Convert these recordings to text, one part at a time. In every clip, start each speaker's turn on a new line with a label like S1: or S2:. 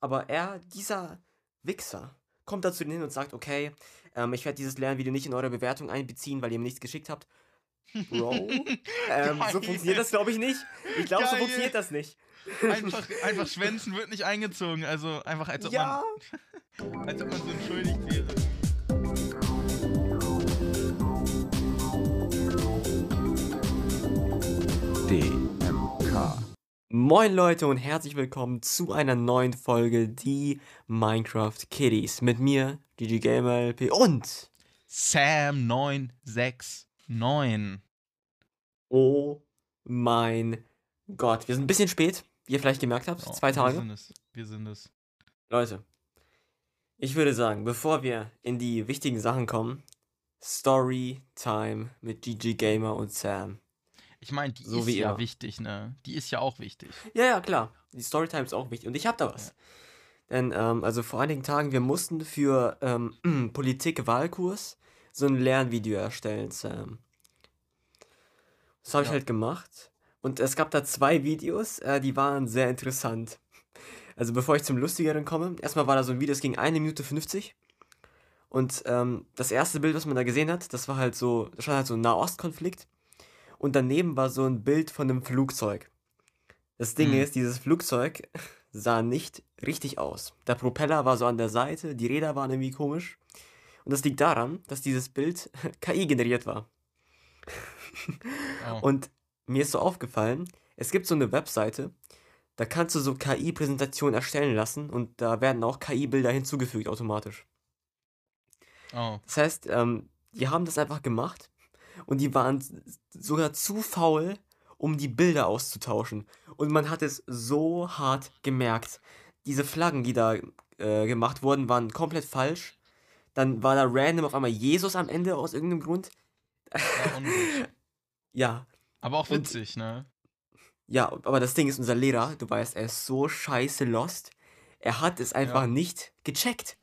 S1: Aber er, dieser Wichser, kommt dazu hin und sagt, okay, ähm, ich werde dieses Lernvideo nicht in eure Bewertung einbeziehen, weil ihr mir nichts geschickt habt. Bro, ähm, so funktioniert das glaube ich nicht. Ich glaube, so funktioniert das nicht.
S2: Einfach, einfach schwänzen wird nicht eingezogen. Also einfach, als ob,
S1: Ja,
S2: man, als ob man so entschuldigt wäre.
S1: Moin Leute und herzlich willkommen zu einer neuen Folge Die Minecraft Kiddies. Mit mir, GG Gamer LP und
S2: Sam969.
S1: oh mein Gott. Wir sind ein bisschen spät, wie ihr vielleicht gemerkt habt.
S2: Oh,
S1: zwei
S2: Wir
S1: Tage.
S2: sind es. Wir sind es.
S1: Leute, ich würde sagen, bevor wir in die wichtigen Sachen kommen, Storytime mit GG Gamer und Sam.
S2: Ich meine, die
S1: So
S2: ist ja wichtig, ne? Die ist ja auch wichtig.
S1: Ja, ja, klar. Die Storytime ist auch wichtig. Und ich habe da was. Denn, ähm, also vor einigen Tagen, wir mussten für ähm, Politik-Wahlkurs so ein Lernvideo erstellen, Sam. Das habe ich
S2: Ja.
S1: halt gemacht. Und es gab da zwei Videos, äh, die waren sehr interessant. Also bevor ich zum Lustigeren komme, erstmal war da so ein Video, das ging 1 Minute 50. Und ähm, das erste Bild, was man da gesehen hat, das war halt so, das stand halt so ein Nahostkonflikt. Und daneben war so ein Bild von einem Flugzeug. Das Ding
S2: Hm.
S1: ist, dieses Flugzeug sah nicht richtig aus. Der Propeller war so an der Seite, die Räder waren irgendwie komisch. Und das liegt daran, dass dieses Bild KI generiert war.
S2: Oh.
S1: Und mir ist so aufgefallen, es gibt so eine Webseite, da kannst du so KI-Präsentationen erstellen lassen und da werden auch KI-Bilder hinzugefügt automatisch.
S2: oh.
S1: Das heißt, ähm, die haben das einfach gemacht und die waren sogar zu faul, um die Bilder auszutauschen. Und man hat es so hart gemerkt. Diese Flaggen, die da äh, gemacht wurden, waren komplett falsch. Dann war da random auf einmal Jesus am Ende aus irgendeinem Grund. Ja,
S2: Aber auch
S1: Und-
S2: witzig, ne?
S1: ja, aber das Ding ist, unser Lehrer, du weißt, er ist so scheiße lost. Er hat es einfach
S2: Ja.
S1: nicht gecheckt,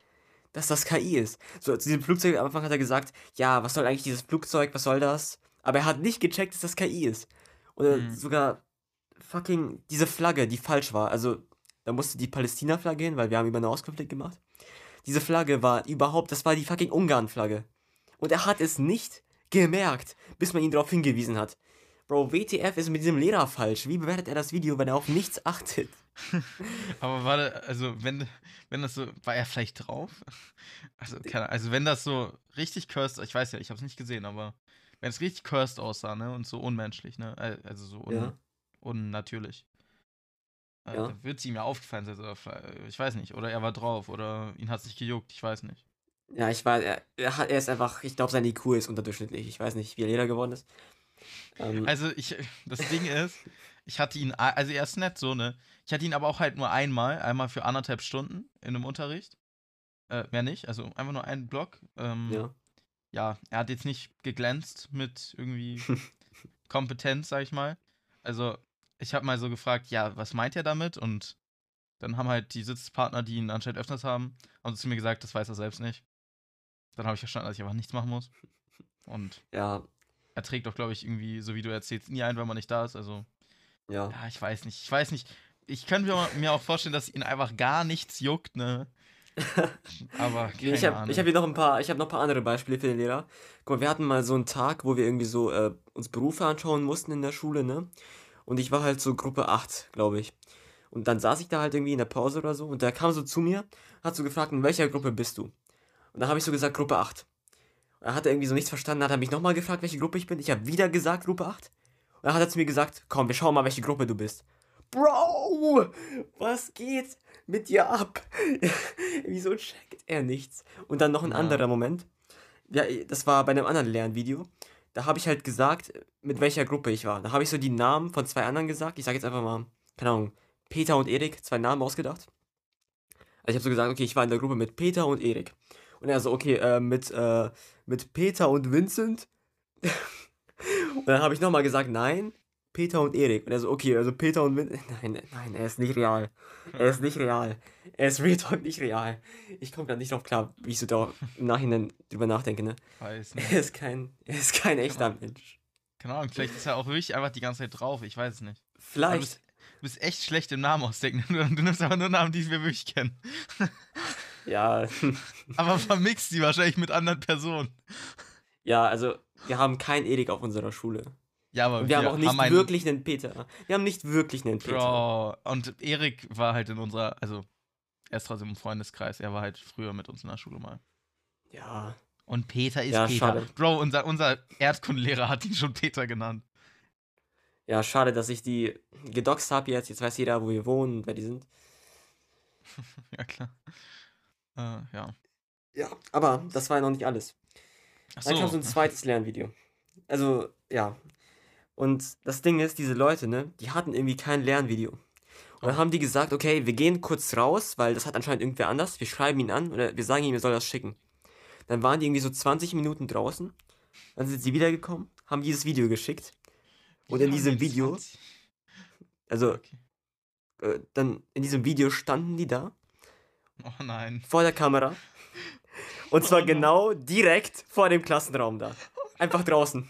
S1: dass das KI ist. So, zu diesem Flugzeug am Anfang hat er gesagt, ja, was soll eigentlich dieses Flugzeug, was soll das? Aber er hat nicht gecheckt, dass das KI ist. Oder
S2: Mhm.
S1: sogar fucking diese Flagge, die falsch war. Also, da musste die Palästina-Flagge hin, weil wir haben über einen Auskonflikt gemacht. Diese Flagge war überhaupt, das war die fucking Ungarn-Flagge. Und er hat es nicht gemerkt, bis man ihn darauf hingewiesen hat. Bro, WTF ist mit diesem Lehrer falsch. Wie bewertet er das Video, wenn er auf nichts achtet?
S2: Aber warte, also wenn, wenn das so, war er vielleicht drauf? Also, keine, also wenn das so richtig cursed, ich weiß ja, ich habe es nicht gesehen, aber wenn es richtig cursed aussah, ne, und so unmenschlich, ne, äh, also so un,
S1: Ja.
S2: unnatürlich, äh,
S1: Ja.
S2: wird es ihm ja aufgefallen sein, vielleicht- ich weiß nicht, oder er war drauf, oder ihn hat es nicht gejuckt, ich weiß nicht.
S1: Ja, ich weiß, er, er, hat, er ist einfach, ich glaube, sein IQ ist unterdurchschnittlich. Ich weiß nicht, wie er Lehrer geworden ist. Ähm,
S2: Also ich, das Ding ist, ich hatte ihn, also er ist nett so, ne, ich hatte ihn aber auch halt nur einmal, einmal für anderthalb Stunden in einem Unterricht, äh, mehr nicht, also einfach nur einen Block, ähm,
S1: ja.
S2: ja, er hat jetzt nicht geglänzt mit irgendwie Kompetenz, sag ich mal. Also, ich habe mal so gefragt, ja, was meint er damit? Und dann haben halt die Sitzpartner, die ihn anscheinend öfters haben, haben zu mir gesagt, das weiß er selbst nicht. Dann habe ich verstanden, dass ich einfach nichts machen muss. Und
S1: Ja,
S2: er trägt auch, glaube ich, irgendwie, so wie du erzählst, nie ein, wenn man nicht da ist. Also,
S1: ja.
S2: ja, ich weiß nicht. Ich weiß nicht. Ich könnte mir, auch vorstellen, dass ihn einfach gar nichts juckt, ne? Aber keine
S1: ich habe hab hier noch ein paar, ich habe noch ein paar andere Beispiele für den Lehrer. Guck mal, wir hatten mal so einen Tag, wo wir irgendwie so äh, uns Berufe anschauen mussten in der Schule, ne? Und ich war halt so Gruppe 8, glaube ich. Und dann saß ich da halt irgendwie in der Pause oder so und der kam so zu mir, hat so gefragt, in welcher Gruppe bist du? Und dann habe ich so gesagt, Gruppe 8. Und dann hat er irgendwie so nichts verstanden, hat er mich nochmal gefragt, welche Gruppe ich bin. Ich habe wieder gesagt, Gruppe 8. Und dann hat er zu mir gesagt, komm, wir schauen mal, welche Gruppe du bist. Bro, was geht mit dir ab? Wieso checkt er nichts? Und dann noch ein
S2: Ja.
S1: anderer Moment. Ja, das war bei einem anderen Lernvideo. Da habe ich halt gesagt, mit welcher Gruppe ich war. Da habe ich so die Namen von zwei anderen gesagt. Ich sage jetzt einfach mal, keine Ahnung, Peter und Erik, zwei Namen ausgedacht. Also ich habe so gesagt, okay, ich war in der Gruppe mit Peter und Erik. Und er so, okay, äh, mit, äh, mit Peter und Vincent. und dann habe ich nochmal gesagt, nein, Peter und Erik. Und er so, okay, also Peter und Vincent. Nein, nein, er ist nicht real. Er ist nicht real. Er ist Real Talk nicht real. Ich komme gerade nicht drauf klar, wie ich so da im Nachhinein drüber nachdenke, ne?
S2: weiß nicht.
S1: Er ist kein, er ist kein echter Mensch.
S2: Keine Ahnung, vielleicht ist er auch wirklich einfach die ganze Zeit drauf, ich weiß es nicht.
S1: Vielleicht.
S2: bis, bist echt schlecht im Namen ausdenken. Du nimmst aber nur Namen, die wir wirklich kennen.
S1: Ja,
S2: Aber vermixt die wahrscheinlich mit anderen Personen.
S1: ja, also wir haben keinen Erik auf unserer Schule.
S2: Ja, aber
S1: Und wir haben auch nicht
S2: einen-
S1: wirklich einen Peter. Wir haben nicht wirklich einen Peter.
S2: Bro. Und Erik war halt in unserer, also er ist trotzdem im Freundeskreis. Er war halt früher mit uns in der Schule mal.
S1: Ja,
S2: Und Peter ist
S1: Ja,
S2: Peter.
S1: schade.
S2: Bro, unser, unser Erdkundelehrer hat ihn schon Peter genannt.
S1: ja, schade, dass ich die gedoxt habe jetzt. Jetzt weiß jeder, wo wir wohnen und wer die sind.
S2: Ja, klar. Äh, ja.
S1: Ja, aber das war ja noch nicht alles.
S2: Ach
S1: Dann kam so ein zweites Lernvideo. Also, ja. Und das Ding ist, diese Leute, ne, die hatten irgendwie kein Lernvideo. Und dann
S2: Oh.
S1: haben die gesagt, okay, wir gehen kurz raus, weil das hat anscheinend irgendwer anders. Wir schreiben ihn an oder wir sagen ihm, er soll das schicken. Dann waren die irgendwie so 20 Minuten draußen. Dann sind sie wiedergekommen, haben dieses Video geschickt. Und in diesem Video, also
S2: Okay.
S1: äh, dann in diesem Video standen die da
S2: Oh nein.
S1: vor der Kamera. Und zwar
S2: Oh
S1: genau direkt vor dem Klassenraum da. Einfach draußen.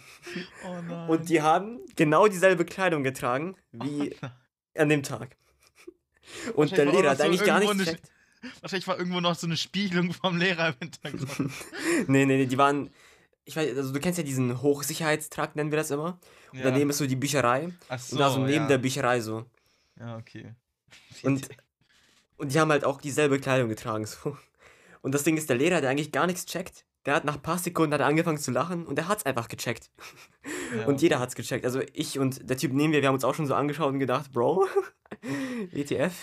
S2: Oh nein.
S1: Und die haben genau dieselbe Kleidung getragen wie
S2: Oh
S1: an dem Tag. Und der Lehrer hat
S2: so
S1: eigentlich gar nichts gecheckt.
S2: Wahrscheinlich war irgendwo noch so eine Spiegelung vom Lehrer im Hintergrund.
S1: Nee, nee, nee, die waren. Ich weiß, also du kennst ja diesen Hochsicherheitstrakt, nennen wir das immer. Und daneben ist so die Bücherei.
S2: Ach so,
S1: und da so neben
S2: ja.
S1: der Bücherei so.
S2: Ja, okay.
S1: Und, und die haben halt auch dieselbe Kleidung getragen. So. Und das Ding ist, der Lehrer, der eigentlich gar nichts checkt, der hat nach ein paar Sekunden hat er angefangen zu lachen und der hat's einfach gecheckt.
S2: Ja,
S1: Und jeder hat's gecheckt. Also ich und der Typ neben mir, wir haben uns auch schon so angeschaut und gedacht, Bro, ETF.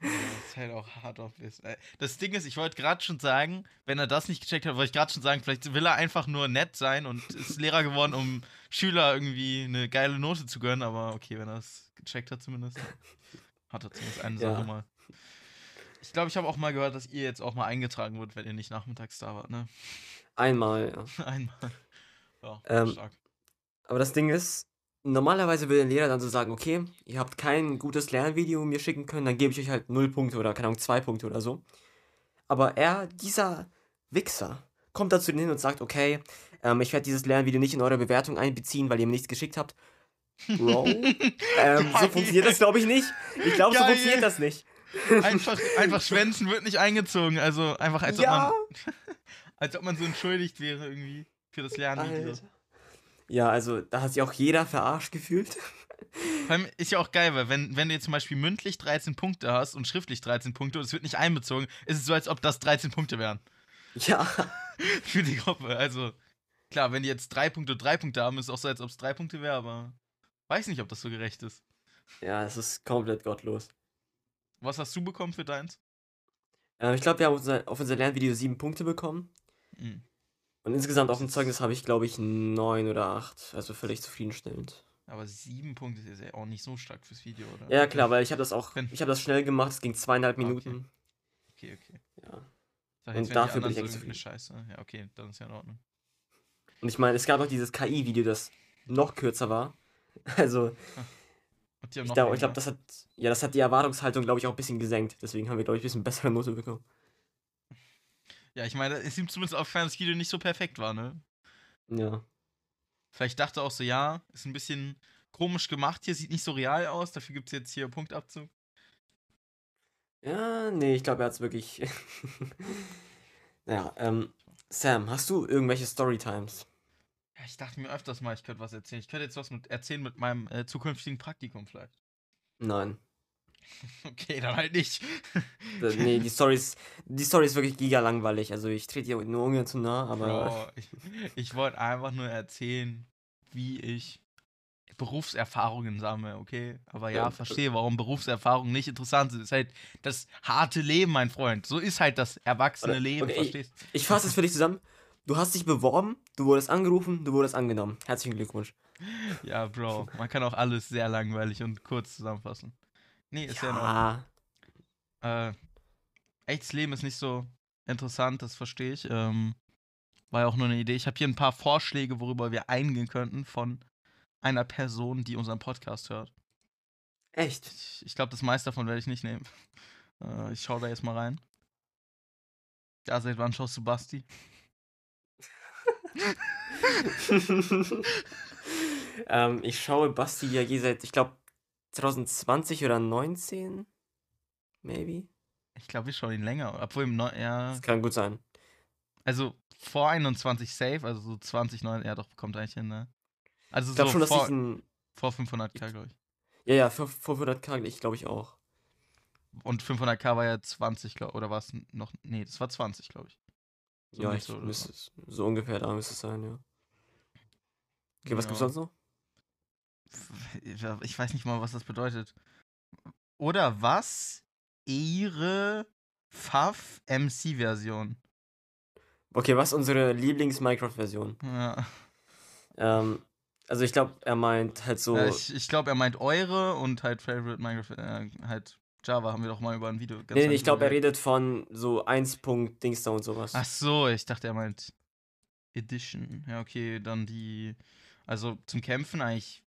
S2: Ja, ist halt auch hart obvious. Äh, Das Ding ist, ich wollte gerade schon sagen, wenn er das nicht gecheckt hat, wollte ich gerade schon sagen, vielleicht will er einfach nur nett sein und ist Lehrer geworden, um Schüler irgendwie eine geile Note zu gönnen, aber okay, wenn er das gecheckt hat zumindest, hat er zumindest eine
S1: Ja.
S2: Sache mal. Ich glaube, ich habe auch mal gehört, dass ihr jetzt auch mal eingetragen wird, wenn ihr nicht nachmittags da wart, ne?
S1: Einmal, ja.
S2: Einmal. Ja,
S1: Ähm,
S2: stark.
S1: Aber das Ding ist, normalerweise will der Lehrer dann so sagen, okay, ihr habt kein gutes Lernvideo mir schicken können, dann gebe ich euch halt 0 Punkte oder keine Ahnung, 2 Punkte oder so. Aber er, dieser Wichser, kommt dazu hin und sagt, okay, ähm, ich werde dieses Lernvideo nicht in eure Bewertung einbeziehen, weil ihr mir nichts geschickt habt. Bro, ähm, so funktioniert das glaube ich nicht. Ich glaube, so funktioniert das nicht.
S2: Einfach, einfach schwänzen wird nicht eingezogen, also einfach als ob
S1: ja,
S2: man als ob man so entschuldigt wäre irgendwie für das Lernvideo.
S1: Alter. Ja, also da hat sich auch jeder verarscht gefühlt.
S2: Vor allem ist ja auch geil, weil wenn, wenn du jetzt zum Beispiel mündlich 13 Punkte hast und schriftlich 13 Punkte und es wird nicht einbezogen, ist es so, als ob das 13 Punkte wären
S1: Ja,
S2: für die Gruppe. Also klar, wenn die jetzt drei Punkte und drei Punkte haben, ist es auch so, als ob es drei Punkte wäre, aber weiß nicht, ob das so gerecht ist.
S1: ja, es ist komplett gottlos.
S2: Was hast du bekommen für deins?
S1: Ähm, ich glaube, wir haben unser, auf unser Lernvideo sieben Punkte bekommen.
S2: Hm.
S1: Und insgesamt auf dem Zeugnis habe ich, glaube ich, neun oder acht. Also völlig zufriedenstellend.
S2: Aber sieben Punkte ist ja auch nicht so stark fürs Video, oder?
S1: Ja, klar, weil ich habe das auch, ich habe das schnell gemacht. Es ging zweieinhalb
S2: Ah, okay.
S1: Minuten.
S2: Okay, okay.
S1: Ja.
S2: Ich sag
S1: Und dafür bin ich echt
S2: irgendeine Scheiße. Ja, okay, dann ist ja in Ordnung.
S1: Und ich meine, es gab noch dieses KI-Video, das noch kürzer war. Also, ich glaube, glaub, das hat, ja, das hat die Erwartungshaltung, glaube ich, auch ein bisschen gesenkt. Deswegen haben wir, glaube ich, ein bisschen bessere Note bekommen.
S2: Ja, ich meine, es ist ihm zumindest aufgefallen, dass das Video nicht so perfekt war, ne?
S1: Ja.
S2: Vielleicht dachte er auch so, ja, ist ein bisschen komisch gemacht hier, sieht nicht so real aus, dafür gibt es jetzt hier Punktabzug.
S1: Ja, nee, ich glaube, er hat es wirklich. naja, ähm, Sam, hast du irgendwelche Storytimes?
S2: Ich dachte mir öfters mal, ich könnte was erzählen. Ich könnte jetzt was mit erzählen mit meinem äh, zukünftigen Praktikum vielleicht.
S1: Nein.
S2: Okay, dann halt nicht.
S1: Nee, die Story ist, die Story ist wirklich giga langweilig. Also ich trete dir nur ungern zu nah, aber
S2: Bro, ich, ich wollte einfach nur erzählen, wie ich Berufserfahrungen sammle, okay? Aber ja,
S1: Ja,
S2: verstehe, warum Berufserfahrungen nicht interessant sind. ist halt das harte Leben, mein Freund. So ist halt das erwachsene Leben,
S1: okay,
S2: verstehst
S1: ich fasse es für dich zusammen. Du hast dich beworben, du wurdest angerufen, du wurdest angenommen. Herzlichen Glückwunsch.
S2: Ja, Bro, man kann auch alles sehr langweilig und kurz zusammenfassen. Nee, ist ja.
S1: Ja,
S2: Äh, echtes Leben ist nicht so interessant, das verstehe ich. Ähm, war ja auch nur eine Idee. Ich habe hier ein paar Vorschläge, worüber wir eingehen könnten von einer Person, die unseren Podcast hört.
S1: echt.
S2: Ich, ich glaube, das meiste davon werde ich nicht nehmen. Äh, ich schaue da jetzt mal rein. Ja, seit wann schaust du Basti?
S1: ähm, ich schaue Basti ja je seit, ich glaube, 2020 oder 19? Maybe?
S2: Ich glaube, wir schauen ihn länger. Obwohl im Neu ja.
S1: Das kann gut sein.
S2: Also vor 21 safe, also so 20, 9, ja doch, kommt eigentlich hin, ne? Also
S1: Ich
S2: so
S1: schon,
S2: vor,
S1: ich ein.
S2: vor 500k, glaube ich.
S1: Ja, ja, für 500k, ich glaube ich auch.
S2: Und 500k war ja 20, glaube oder war es noch? Nee, das war 20, glaube ich. So
S1: ja, ich müsste. So ungefähr, da müsste es sein, ja. Okay, was gibt's
S2: Ja.
S1: sonst noch?
S2: Ich weiß nicht mal, was das bedeutet. Oder was? Ihre Pfaff MC-Version.
S1: Okay, was unsere Lieblings-Minecraft-Version?
S2: Ja.
S1: Ähm, also ich glaube, er meint halt so.
S2: Äh, ich ich glaube, er meint eure und halt Favorite Minecraft, äh, halt Java haben wir doch mal über ein Video ganz
S1: nee, nee, ich glaube, er redet von so 1. Dings da und sowas.
S2: Ach so, ich dachte, er meint Edition. Ja, okay, dann die. Also zum Kämpfen eigentlich.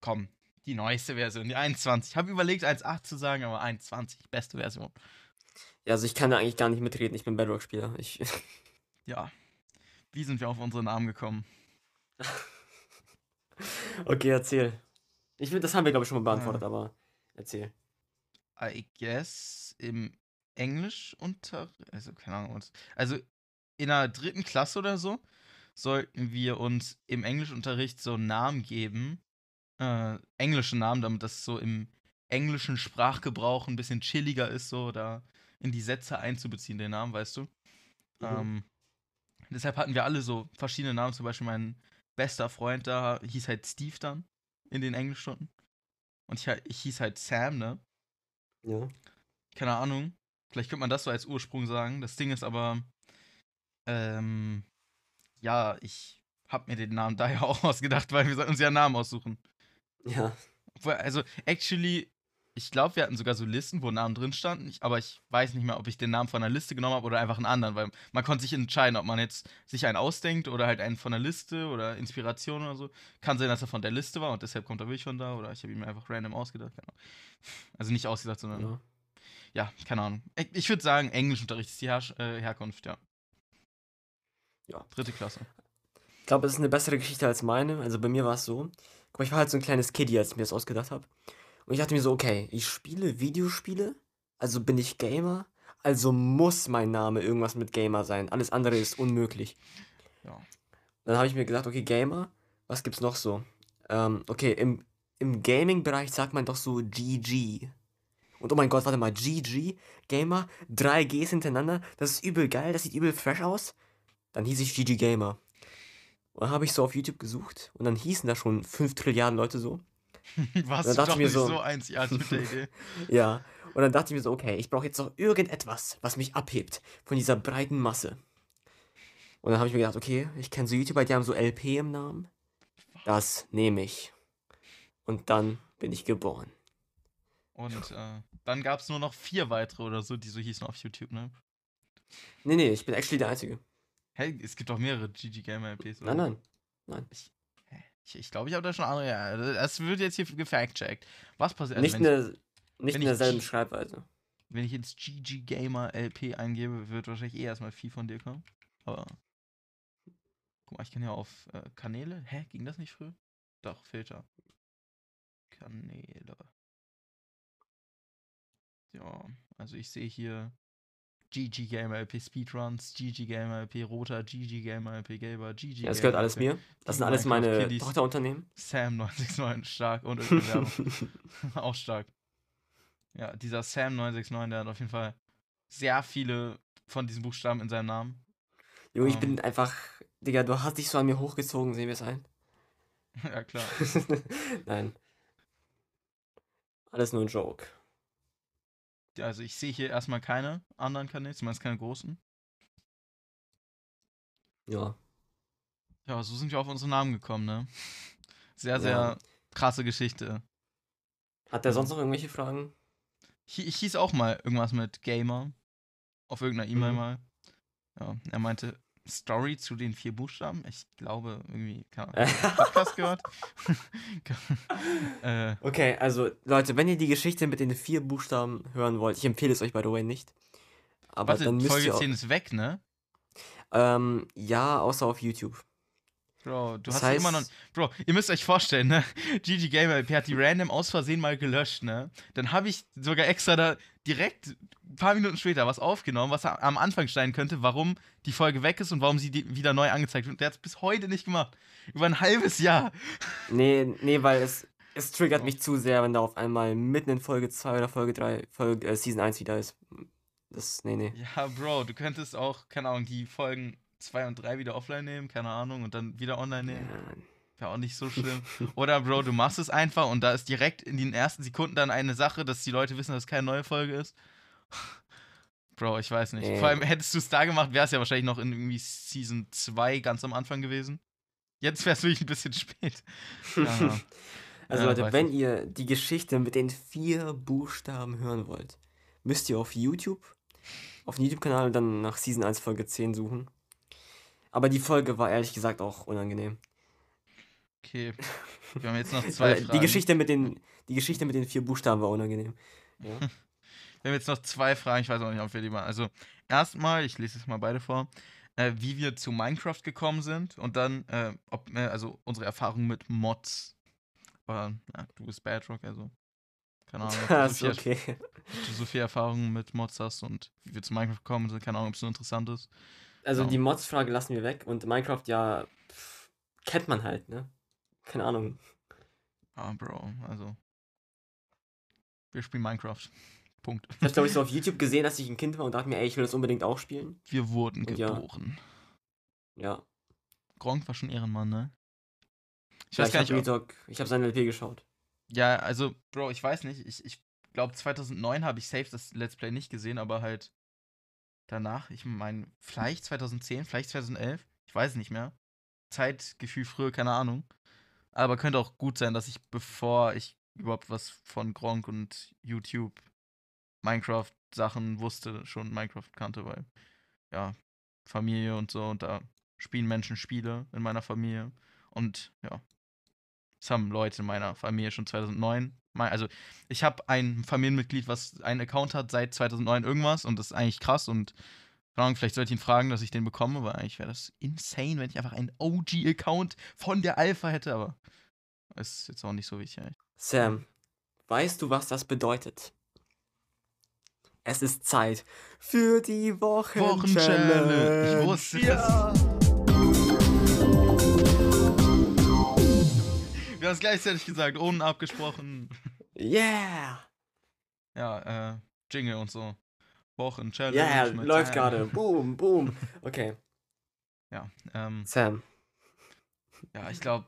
S2: Komm, die neueste Version, die 21. Ich habe überlegt, 1.8 zu sagen, aber 21, beste Version.
S1: Ja, also ich kann da eigentlich gar nicht mitreden, ich bin Bedrock-Spieler. Ich.
S2: Ja. Wie sind wir auf unsere Namen gekommen?
S1: okay, erzähl. Ich will, das haben wir, glaube ich, schon mal beantwortet, aber erzähl.
S2: I guess im Englischunterricht, also keine Ahnung, also in der dritten Klasse oder so, sollten wir uns im Englischunterricht so Namen geben, äh, englische Namen, damit das so im englischen Sprachgebrauch ein bisschen chilliger ist, so da in die Sätze einzubeziehen, den Namen, weißt du?
S1: Mhm.
S2: Ähm, deshalb hatten wir alle so verschiedene Namen, zum Beispiel mein bester Freund da hieß halt Steve dann in den Englischstunden. Und ich, ich hieß halt Sam, ne?
S1: Ja.
S2: keine Ahnung. Vielleicht könnte man das so als Ursprung sagen. Das Ding ist aber, ähm, ja, ich habe mir den Namen daher auch ausgedacht, weil wir sollten uns ja einen Namen aussuchen.
S1: Ja.
S2: Also, actually, ich glaube, wir hatten sogar so Listen, wo Namen drin standen, ich, aber ich weiß nicht mehr, ob ich den Namen von einer Liste genommen habe oder einfach einen anderen, weil man konnte sich entscheiden, ob man jetzt sich einen ausdenkt oder halt einen von der Liste oder Inspiration oder so. Kann sein, dass er von der Liste war und deshalb kommt er wirklich von da oder ich habe ihn mir einfach random ausgedacht. Also nicht ausgedacht, sondern
S1: ja.
S2: ja, keine Ahnung. Ich, würde sagen, Englischunterricht ist die Herr äh, Herkunft, ja.
S1: Ja.
S2: Dritte Klasse.
S1: Ich glaube, es ist eine bessere Geschichte als meine. Also bei mir war es so. Guck mal, ich war halt so ein kleines Kiddie, als ich mir das ausgedacht habe. Und ich dachte mir so, okay, ich spiele Videospiele, also bin ich Gamer, also muss mein Name irgendwas mit Gamer sein. Alles andere ist unmöglich.
S2: Ja.
S1: Dann habe ich mir gedacht, okay, Gamer, was gibt's noch so? Ähm, okay, im, im Gaming-Bereich sagt man doch so GG. Und oh mein Gott, warte mal, GG, Gamer, drei Gs hintereinander, das ist übel geil, das sieht übel fresh aus. Dann hieß ich GG Gamer. Und dann habe ich so auf YouTube gesucht und dann hießen da schon 5 Trilliarden Leute so.
S2: Warst
S1: Dann
S2: du
S1: dachte
S2: doch
S1: ich mir
S2: nicht
S1: so-
S2: so einzigartig mit der Idee.
S1: Ja. Und dann dachte ich mir so, okay, ich brauche jetzt noch irgendetwas, was mich abhebt von dieser breiten Masse. Und dann habe ich mir gedacht, okay, ich kenne so YouTuber, die haben so LP im Namen. Das nehme ich. Und dann bin ich geboren.
S2: Und äh, dann gab es nur noch vier weitere oder so, die so hießen auf YouTube, ne?
S1: Nee, nee, ich bin actually der Einzige.
S2: Hey, es gibt doch mehrere GG Gamer LPs.
S1: Nein,
S2: oder?
S1: nein.
S2: Ich, ich glaube, ich habe da schon andere. Ja, das wird jetzt hier gefact-checkt. Was passiert? Also
S1: nicht in
S2: ich,
S1: der, nicht in
S2: ich
S1: derselben
S2: G-
S1: Schreibweise.
S2: wenn ich jetzt GG Gamer LP eingebe, wird wahrscheinlich eh erstmal viel von dir kommen. Aber. Guck mal, ich kann ja auf äh, Kanäle. Hä? Ging das nicht früher? Doch, Filter. Kanäle. Ja, also ich sehe hier GG Gamer LP Speedruns, GG Gamer LP Roter, GG Gamer LP Gelber, GG
S1: Ja, das gehört
S2: Gamer
S1: alles mir. Das sind alles meine. Tochterunternehmen.
S2: Sam 969 stark und. Auch stark. Ja, dieser Sam 969, der hat auf jeden Fall sehr viele von diesen Buchstaben in seinem Namen.
S1: Junge, ich
S2: Ähm.
S1: bin einfach. Digga, du hast dich so an mir hochgezogen, sehen wir es ein?
S2: ja, klar.
S1: Nein. Alles nur ein Joke.
S2: Also ich sehe hier erstmal keine anderen Kanäle, zumindest keine großen.
S1: Ja.
S2: Ja, so sind wir auf unsere Namen gekommen, ne? Sehr,
S1: Ja.
S2: sehr krasse Geschichte.
S1: Hat der sonst noch irgendwelche Fragen?
S2: Ich, ich hieß auch mal irgendwas mit Gamer. Auf irgendeiner E-Mail
S1: Mhm.
S2: mal. Ja, er meinte Story zu den vier Buchstaben. Ich glaube, irgendwie, hab ich Podcast gehört. äh,
S1: Okay, also Leute, wenn ihr die Geschichte mit den vier Buchstaben hören wollt, ich empfehle es euch by the way nicht. Aber
S2: warte,
S1: dann müsst
S2: Folge
S1: ihr. Auch,
S2: 10 ist weg, ne?
S1: ähm, ja, außer auf YouTube.
S2: Bro, du
S1: Das
S2: hast ja immer noch.
S1: heißt-
S2: Bro, ihr müsst euch vorstellen, ne? GG Gamer hat die random aus Versehen mal gelöscht, ne? Dann habe ich sogar extra da direkt ein paar Minuten später was aufgenommen, was am Anfang stehen könnte, warum die Folge weg ist und warum sie wieder neu angezeigt wird. Der hat es bis heute nicht gemacht. Über ein halbes Jahr.
S1: Nee, nee, weil es, es triggert mich zu sehr, wenn da auf einmal mitten in Folge 2 oder Folge 3, Folge, äh, Season 1 wieder ist. Das, nee, nee.
S2: Ja, Bro, du könntest auch, keine Ahnung, die Folgen 2 und 3 wieder offline nehmen, keine Ahnung, und dann wieder online nehmen.
S1: Ja,
S2: Wäre auch nicht so schlimm. Oder, Bro, du machst es einfach und da ist direkt in den ersten Sekunden dann eine Sache, dass die Leute wissen, dass es keine neue Folge ist. Bro, ich weiß nicht. Vor allem hättest du es da gemacht, wäre es ja wahrscheinlich noch in irgendwie Season 2 ganz am Anfang gewesen. Jetzt wäre es wirklich ein bisschen spät. Ja.
S1: Also
S2: Ja,
S1: Leute, wenn
S2: ich.
S1: ihr die Geschichte mit den vier Buchstaben hören wollt, müsst ihr auf YouTube, auf den YouTube-Kanal dann nach Season 1 Folge 10 suchen. Aber die Folge war ehrlich gesagt auch unangenehm.
S2: Okay. Wir haben jetzt noch zwei Fragen.
S1: die Geschichte mit den die Geschichte mit den vier Buchstaben war unangenehm. Ja.
S2: Wir haben jetzt noch zwei Fragen, ich weiß auch nicht, ob wir die mal. Also, erstmal, ich lese jetzt mal beide vor, äh, wie wir zu Minecraft gekommen sind und dann, äh, ob, äh, also unsere Erfahrung mit Mods. Aber, ja, du bist Badrock, also. Keine Ahnung, ob du,
S1: Das
S2: so
S1: ist
S2: viel,
S1: okay.
S2: ob du so viel Erfahrung mit Mods hast und wie wir zu Minecraft gekommen sind. Keine Ahnung, ob es so interessant ist.
S1: Also
S2: Ja.
S1: die Mods-Frage lassen wir weg und Minecraft ja pff, kennt man halt, ne? Keine Ahnung.
S2: Ah, Bro, also. Wir spielen Minecraft. Punkt.
S1: Ich habe glaube ich so auf YouTube gesehen, dass ich ein Kind war und dachte mir, ey, ich will das unbedingt auch spielen.
S2: Wir wurden
S1: Und ja.
S2: geboren.
S1: Ja.
S2: Gronk war schon Ehrenmann, ne? Ich
S1: Ja,
S2: weiß
S1: ich
S2: gar
S1: habe
S2: nicht, ob,
S1: ich habe seine LP geschaut.
S2: Ja, also, Bro, ich weiß nicht. Ich, ich glaube, 2009 habe ich safe das Let's Play nicht gesehen, aber halt danach, ich meine, vielleicht 2010, vielleicht 2011, ich weiß nicht mehr. Zeitgefühl früher, keine Ahnung. Aber könnte auch gut sein, dass ich, bevor ich überhaupt was von Gronk und YouTube, Minecraft-Sachen wusste, schon Minecraft kannte, weil, ja, Familie und so, und da spielen Menschen Spiele in meiner Familie. Und ja, das haben Leute in meiner Familie schon 2009. Mei- Also, ich habe ein Familienmitglied, was einen Account hat seit 2009 irgendwas und das ist eigentlich krass und vielleicht sollte ich ihn fragen, dass ich den bekomme, weil eigentlich wäre das insane, wenn ich einfach einen OG-Account von der Alpha hätte, aber ist jetzt auch nicht so wichtig. eigentlich.
S1: Sam, weißt du, was das bedeutet? Es ist Zeit für die Wochenchallenge.
S2: Wochenchallenge. Ich wusste es.
S1: ja.
S2: Haben es gleichzeitig gesagt, ohne abgesprochen.
S1: Yeah.
S2: Ja, äh, Jingle und so. Wochen-Challenge.
S1: Ja, yeah, läuft
S2: Sam.
S1: gerade. Boom, boom. Okay.
S2: Ja, ähm,
S1: Sam,
S2: ja, ich glaube,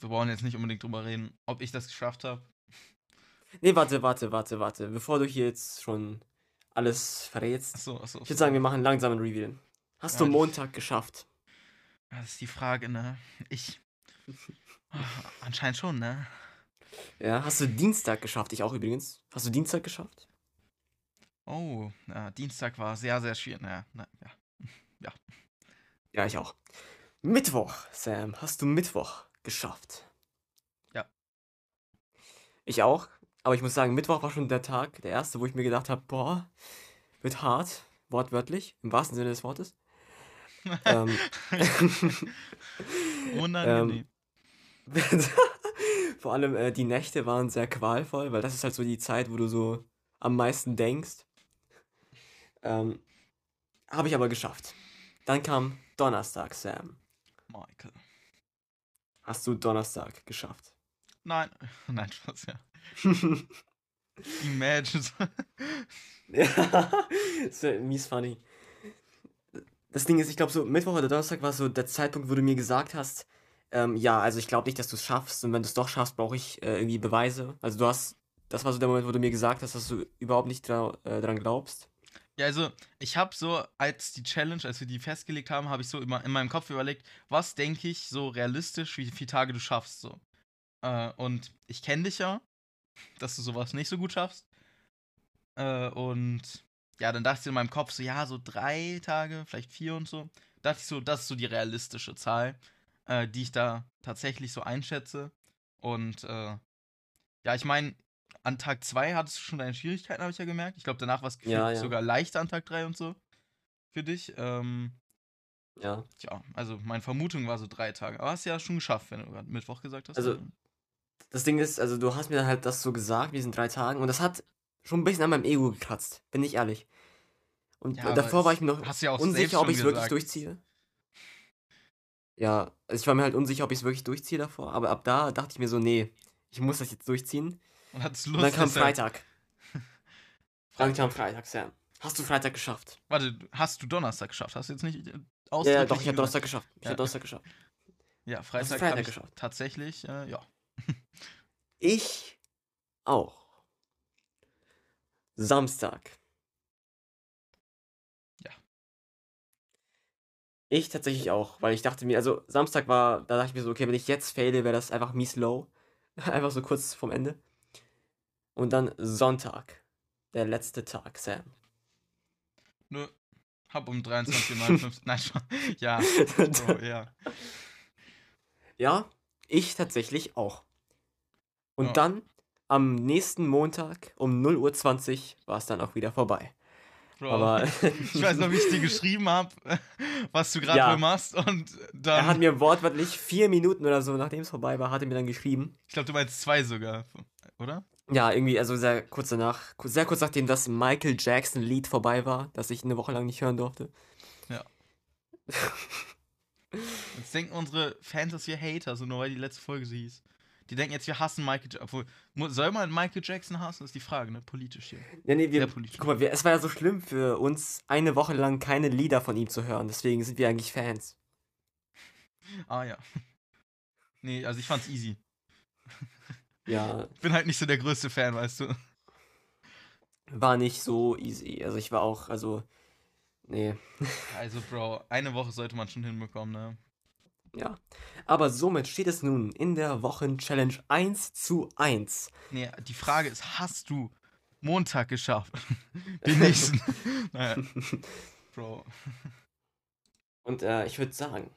S2: wir brauchen jetzt nicht unbedingt drüber reden, ob ich das geschafft habe.
S1: Nee, warte, warte, warte, warte. Bevor du hier jetzt schon alles verrätst.
S2: Achso, achso.
S1: Ich würde sagen, wir machen langsam ein Reveal. Hast du
S2: Ja,
S1: Montag geschafft?
S2: Das ist die Frage, ne? Ich. Anscheinend schon, ne?
S1: Ja, hast du Dienstag geschafft? Ich auch übrigens. Hast du Dienstag geschafft?
S2: Oh, ja, Dienstag war sehr, sehr schwierig. Ja, na, ja.
S1: Ja, ich auch. Mittwoch, Sam. Hast du Mittwoch geschafft?
S2: Ja.
S1: Ich auch. Aber ich muss sagen, Mittwoch war schon der Tag, der erste, wo ich mir gedacht habe, boah, wird hart. Wortwörtlich, im wahrsten Sinne des Wortes. ähm,
S2: Unangenehm.
S1: Vor allem äh, die Nächte waren sehr qualvoll, weil das ist halt so die Zeit, wo du so am meisten denkst. Ähm, Habe ich aber geschafft. Dann kam Donnerstag, Sam.
S2: Michael.
S1: Hast du Donnerstag geschafft?
S2: Nein, nein, Spaß, ja. Imagine.
S1: ja, das wär mies funny. Das Ding ist, ich glaube, so Mittwoch oder Donnerstag war so der Zeitpunkt, wo du mir gesagt hast, ähm, ja, also ich glaube nicht, dass du es schaffst und wenn du es doch schaffst, brauche ich äh, irgendwie Beweise. Also du hast, das war so der Moment, wo du mir gesagt hast, dass du überhaupt nicht dra äh, dran glaubst.
S2: Ja, also, ich habe so, als die Challenge, als wir die festgelegt haben, habe ich so immer in meinem Kopf überlegt, was denke ich so realistisch, wie viele Tage du schaffst, so. Äh, und ich kenne dich ja, dass du sowas nicht so gut schaffst. Äh, und ja, dann dachte ich in meinem Kopf so, ja, so drei Tage, vielleicht vier und so. Dachte ich so, das ist so die realistische Zahl, äh, die ich da tatsächlich so einschätze. Und äh, ja, ich meine, an Tag 2 hattest du schon deine Schwierigkeiten, habe ich ja gemerkt. Ich glaube, danach war es
S1: Ja, ja.
S2: sogar leichter an Tag 3 und so für dich. Ähm,
S1: Ja.
S2: Tja, also meine Vermutung war so drei Tage. Aber hast du ja schon geschafft, wenn du Mittwoch gesagt hast.
S1: Also, Das Ding ist, also du hast mir dann halt das so gesagt, diesen drei Tagen, und das hat schon ein bisschen an meinem Ego gekratzt, bin ich ehrlich. Und
S2: Ja,
S1: davor war ich mir noch
S2: ja
S1: unsicher, ob ich es wirklich durchziehe. Ja, also ich war mir halt unsicher, ob ich es wirklich durchziehe davor, aber ab da dachte ich mir so, nee, ich muss das jetzt durchziehen.
S2: und hattest
S1: Und
S2: Lust.
S1: dann kam
S2: deshalb-
S1: Freitag. Dann kam Freitag, Sam. Hast du Freitag geschafft?
S2: Warte, hast du Donnerstag geschafft? Hast du jetzt nicht äh,
S1: Ja, ja, doch, ich habe? Donnerstag geschafft. Ich
S2: Ja.
S1: habe Donnerstag geschafft.
S2: Ja, Freitag,
S1: Freitag geschafft?
S2: tatsächlich, äh, ja.
S1: Ich auch. Samstag. Ich tatsächlich auch, weil ich dachte mir, also Samstag war, da dachte ich mir so, okay, wenn ich jetzt faile, wäre das einfach mies low. einfach so kurz vorm Ende. Und dann Sonntag. Der letzte Tag, Sam.
S2: Nö. Hab um 23.59 Nein, schon. Ja. Oh, ja.
S1: ja, ich tatsächlich auch. Und
S2: Ja.
S1: dann am nächsten Montag um 0.20 Uhr war es dann auch wieder vorbei.
S2: Bro.
S1: Aber
S2: ich weiß noch, wie ich dir geschrieben habe, was du gerade
S1: Ja.
S2: machst. Und dann.
S1: er hat mir wortwörtlich vier Minuten oder so, nachdem es vorbei war, hat er mir dann geschrieben.
S2: ich glaube, du meinst zwei sogar. Oder?
S1: Ja, irgendwie, also sehr kurz danach, sehr kurz nachdem das Michael Jackson-Lied vorbei war, das ich eine Woche lang nicht hören durfte.
S2: Jetzt denken unsere Fans, dass wir Hater sind, nur weil die letzte Folge so hieß. Die denken jetzt, wir hassen Michael Jackson. Obwohl, soll man Michael Jackson hassen? ist die Frage, ne? Politisch hier.
S1: Ja, nee, wir,
S2: Sehr politisch.
S1: guck mal, wir, es war ja so schlimm für uns, eine Woche lang keine Lieder von ihm zu hören. Deswegen sind wir eigentlich Fans.
S2: Ah ja. Nee, also ich fand's easy.
S1: Ja,
S2: Ich bin halt nicht so der größte Fan, weißt du.
S1: war nicht so easy. Also ich war auch, also, nee,
S2: Also, Bro, eine Woche sollte man schon hinbekommen, ne?
S1: Ja. Aber somit steht es nun in der Wochen-Challenge 1 zu 1.
S2: Nee, die Frage ist, hast du Montag geschafft? Den nächsten. naja. Bro.
S1: Und äh, ich würde sagen,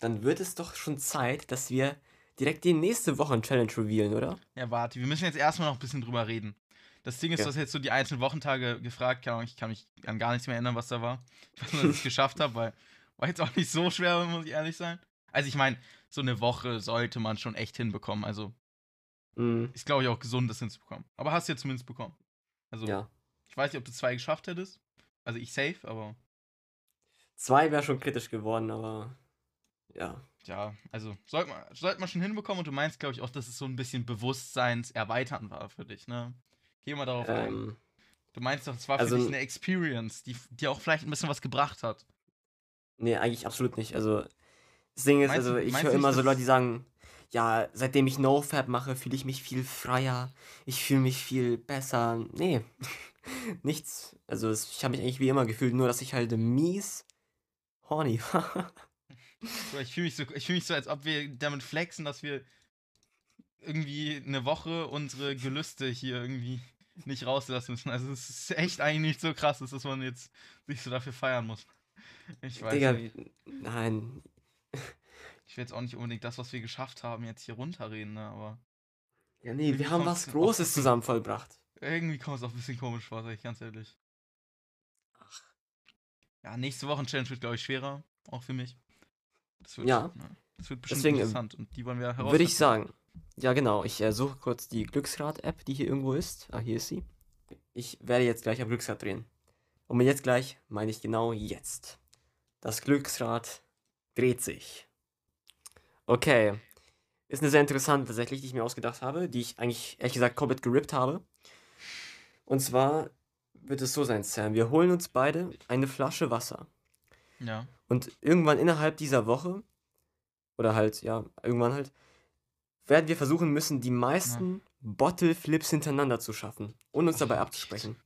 S1: dann wird es doch schon Zeit, dass wir direkt die nächste Wochen-Challenge revealen, oder?
S2: Ja, warte, wir müssen jetzt erstmal noch ein bisschen drüber reden. Das Ding ist,
S1: Ja.
S2: du hast jetzt so die einzelnen Wochentage gefragt, Ahnung, ich kann mich an gar nichts mehr erinnern, was da war. Ich weiß nur, dass ich es geschafft habe, weil war jetzt auch nicht so schwer, muss ich ehrlich sein. Also ich meine, so eine Woche sollte man schon echt hinbekommen. Also
S1: Mhm.
S2: ist, glaube ich, auch gesund, das hinzubekommen. Aber hast du ja zumindest bekommen. Also
S1: Ja.
S2: ich weiß nicht, ob du zwei geschafft hättest. Also ich safe, aber
S1: Zwei wäre schon kritisch geworden, aber ja.
S2: ja, also sollte man, sollte man schon hinbekommen und du meinst, glaube ich, auch, dass es so ein bisschen Bewusstseinserweitern war für dich, ne? Geh mal darauf ein.
S1: Ähm,
S2: Du meinst doch, es war
S1: also-
S2: für dich eine Experience, die dir auch vielleicht ein bisschen was gebracht hat.
S1: nee, eigentlich absolut nicht. Also, das Ding ist, also ich höre immer so Leute, die sagen, ja, seitdem ich NoFap mache, fühle ich mich viel freier. Ich fühle mich viel besser. Nee, nichts. Also, ich habe mich eigentlich wie immer gefühlt, nur dass ich halt mies horny war.
S2: Bro, Ich fühle mich, so, ich fühl mich so, als ob wir damit flexen, dass wir irgendwie eine Woche unsere Gelüste hier irgendwie nicht rauslassen müssen. Also es ist echt eigentlich nicht so krass, dass man jetzt sich so dafür feiern muss. Ich weiß
S1: Digga,
S2: nicht.
S1: nein.
S2: Ich will jetzt auch nicht unbedingt das, was wir geschafft haben, jetzt hier runterreden, ne? aber
S1: Ja, nee, wir haben was Großes zusammen vollbracht.
S2: irgendwie kommt es auch ein bisschen komisch vor, sag ich ganz ehrlich.
S1: Ach.
S2: Ja, nächste Woche Challenge wird, glaube ich, schwerer, auch für mich. Das wird,
S1: Ja.
S2: ne, Das wird bestimmt
S1: Deswegen, ähm,
S2: interessant und die wollen wir herausfinden.
S1: Würde ich sagen. Ja, genau. Ich äh, suche kurz die Glücksrad-App, die hier irgendwo ist. Ah, hier ist sie. Ich werde jetzt gleich am Glücksrad drehen. Und mit jetzt gleich meine ich genau jetzt. Das Glücksrad dreht sich. Okay. Ist eine sehr interessante tatsächlich, die ich mir ausgedacht habe, die ich eigentlich ehrlich gesagt komplett gerippt habe. Und zwar wird es so sein, Sam. Wir holen uns beide eine Flasche Wasser.
S2: Ja.
S1: Und irgendwann innerhalb dieser Woche, oder halt, ja, irgendwann halt, werden wir versuchen müssen, die meisten Bottle Flips hintereinander zu schaffen und uns dabei
S2: Oh,
S1: abzusprechen.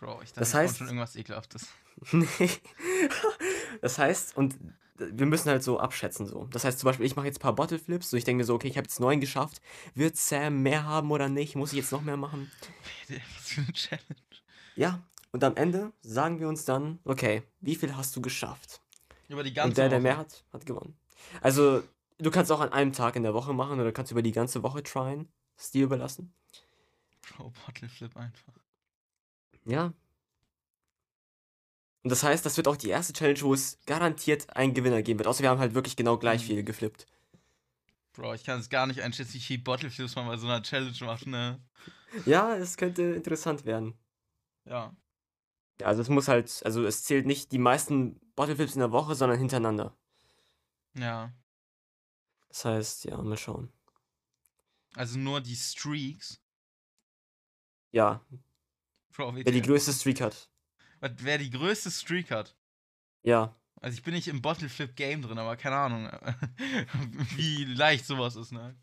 S2: Bro, ich dachte,
S1: Das heißt-
S2: schon irgendwas Ekelhaftes.
S1: Nee. das heißt, und wir müssen halt so abschätzen so. Das heißt zum Beispiel, ich mache jetzt ein paar Bottle Flips, so ich denke mir so, okay, ich habe jetzt neun geschafft. Wird Sam mehr haben oder nicht? Muss ich jetzt noch mehr machen?
S2: Was für eine Challenge.
S1: Ja, und am Ende sagen wir uns dann, okay, wie viel hast du geschafft?
S2: Über die ganze
S1: Und der, der
S2: Woche.
S1: mehr hat, hat gewonnen. Also, du kannst auch an einem Tag in der Woche machen oder kannst über die ganze Woche tryen. Ist dir überlassen.
S2: Bro, Bottle Flip einfach.
S1: Ja. Und das heißt, das wird auch die erste Challenge, wo es garantiert einen Gewinner geben wird. Außer wir haben halt wirklich genau gleich
S2: Mhm.
S1: viele geflippt.
S2: Bro, ich kann es gar nicht einschätzen, wie viel Bottleflips man bei so einer Challenge macht, ne?
S1: Ja, es könnte interessant werden.
S2: Ja.
S1: Ja, also es muss halt, also es zählt nicht die meisten Bottleflips in der Woche, sondern hintereinander.
S2: Ja.
S1: Das heißt, ja, mal schauen.
S2: Also nur die Streaks.
S1: Ja,
S2: Bro,
S1: wer die größte Streak hat.
S2: Wer die größte Streak hat.
S1: Ja,
S2: Also ich bin nicht im Bottleflip-Game drin, aber keine Ahnung, wie leicht sowas ist, ne?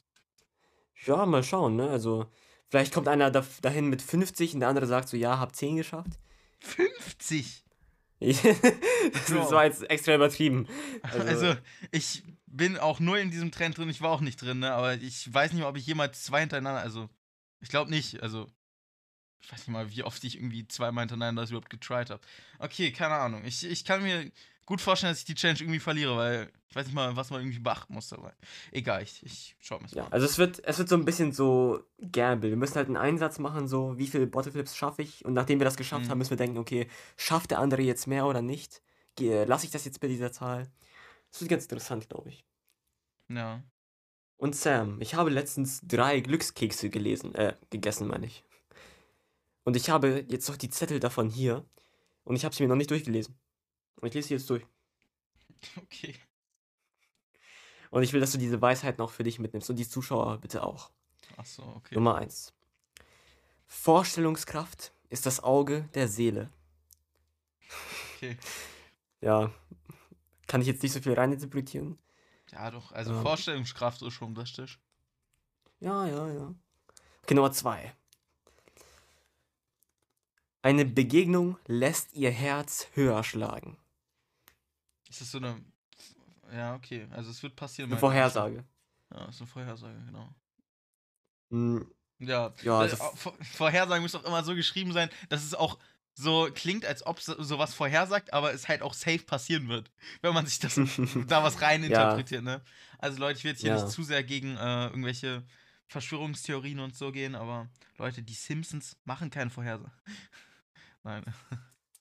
S1: ja, mal schauen, ne? Also, vielleicht kommt einer da, dahin mit 50 und der andere sagt so, ja, hab 10 geschafft.
S2: 50!
S1: das
S2: Bro.
S1: war jetzt extra übertrieben.
S2: Also,
S1: Also-
S2: ich bin auch nur in diesem Trend drin, ich war auch nicht drin, ne? Aber ich weiß nicht mal, ob ich jemals zwei hintereinander, also, ich glaube nicht, also, ich weiß nicht mal, wie oft ich irgendwie zweimal hintereinander das überhaupt getried habe. Okay, keine Ahnung. Ich, ich kann mir gut vorstellen, dass ich die Challenge irgendwie verliere, weil ich weiß nicht mal, was man irgendwie beachten muss dabei. Egal, ich, ich schau mir das
S1: Ja,
S2: mal an.
S1: also es wird, es wird so ein bisschen so Gamble. Wir müssen halt einen Einsatz machen, so wie viele Bottleflips schaffe ich. Und nachdem wir das geschafft
S2: Mhm.
S1: haben, müssen wir denken, okay, schafft der andere jetzt mehr oder nicht? Lasse ich das jetzt bei dieser Zahl? Das wird ganz interessant, glaube ich.
S2: Ja.
S1: Und Sam, ich habe letztens drei Glückskekse gelesen, äh, gegessen, meine ich. Und ich habe jetzt noch die Zettel davon hier. Und ich habe sie mir noch nicht durchgelesen. Und ich lese sie jetzt durch.
S2: Okay.
S1: Und ich will, dass du diese Weisheit noch für dich mitnimmst. Und die Zuschauer bitte auch.
S2: Achso, okay.
S1: Nummer eins. Vorstellungskraft ist das Auge der Seele.
S2: Okay.
S1: Ja, kann ich jetzt nicht so viel reininterpretieren?
S2: Ja, doch, also
S1: Ja.
S2: Vorstellungskraft ist schon richtig.
S1: Ja, ja, ja. Okay, Nummer zwei. Eine Begegnung lässt ihr Herz höher schlagen.
S2: Ist das so eine. Ja, okay. Also es wird passieren.
S1: Eine Vorhersage.
S2: Ja, ist eine Vorhersage, genau.
S1: Hm,
S2: Ja,
S1: Ja,
S2: äh,
S1: also
S2: Vor- Vorhersagen muss auch immer so geschrieben sein, dass es auch so klingt, als ob so- sowas vorhersagt, aber es halt auch safe passieren wird, wenn man sich das da was rein interpretiert, ne? Also Leute, ich will jetzt hier
S1: Ja.
S2: nicht zu sehr gegen äh, irgendwelche Verschwörungstheorien und so gehen, aber Leute, die Simpsons machen keine Vorhersagen. Nein.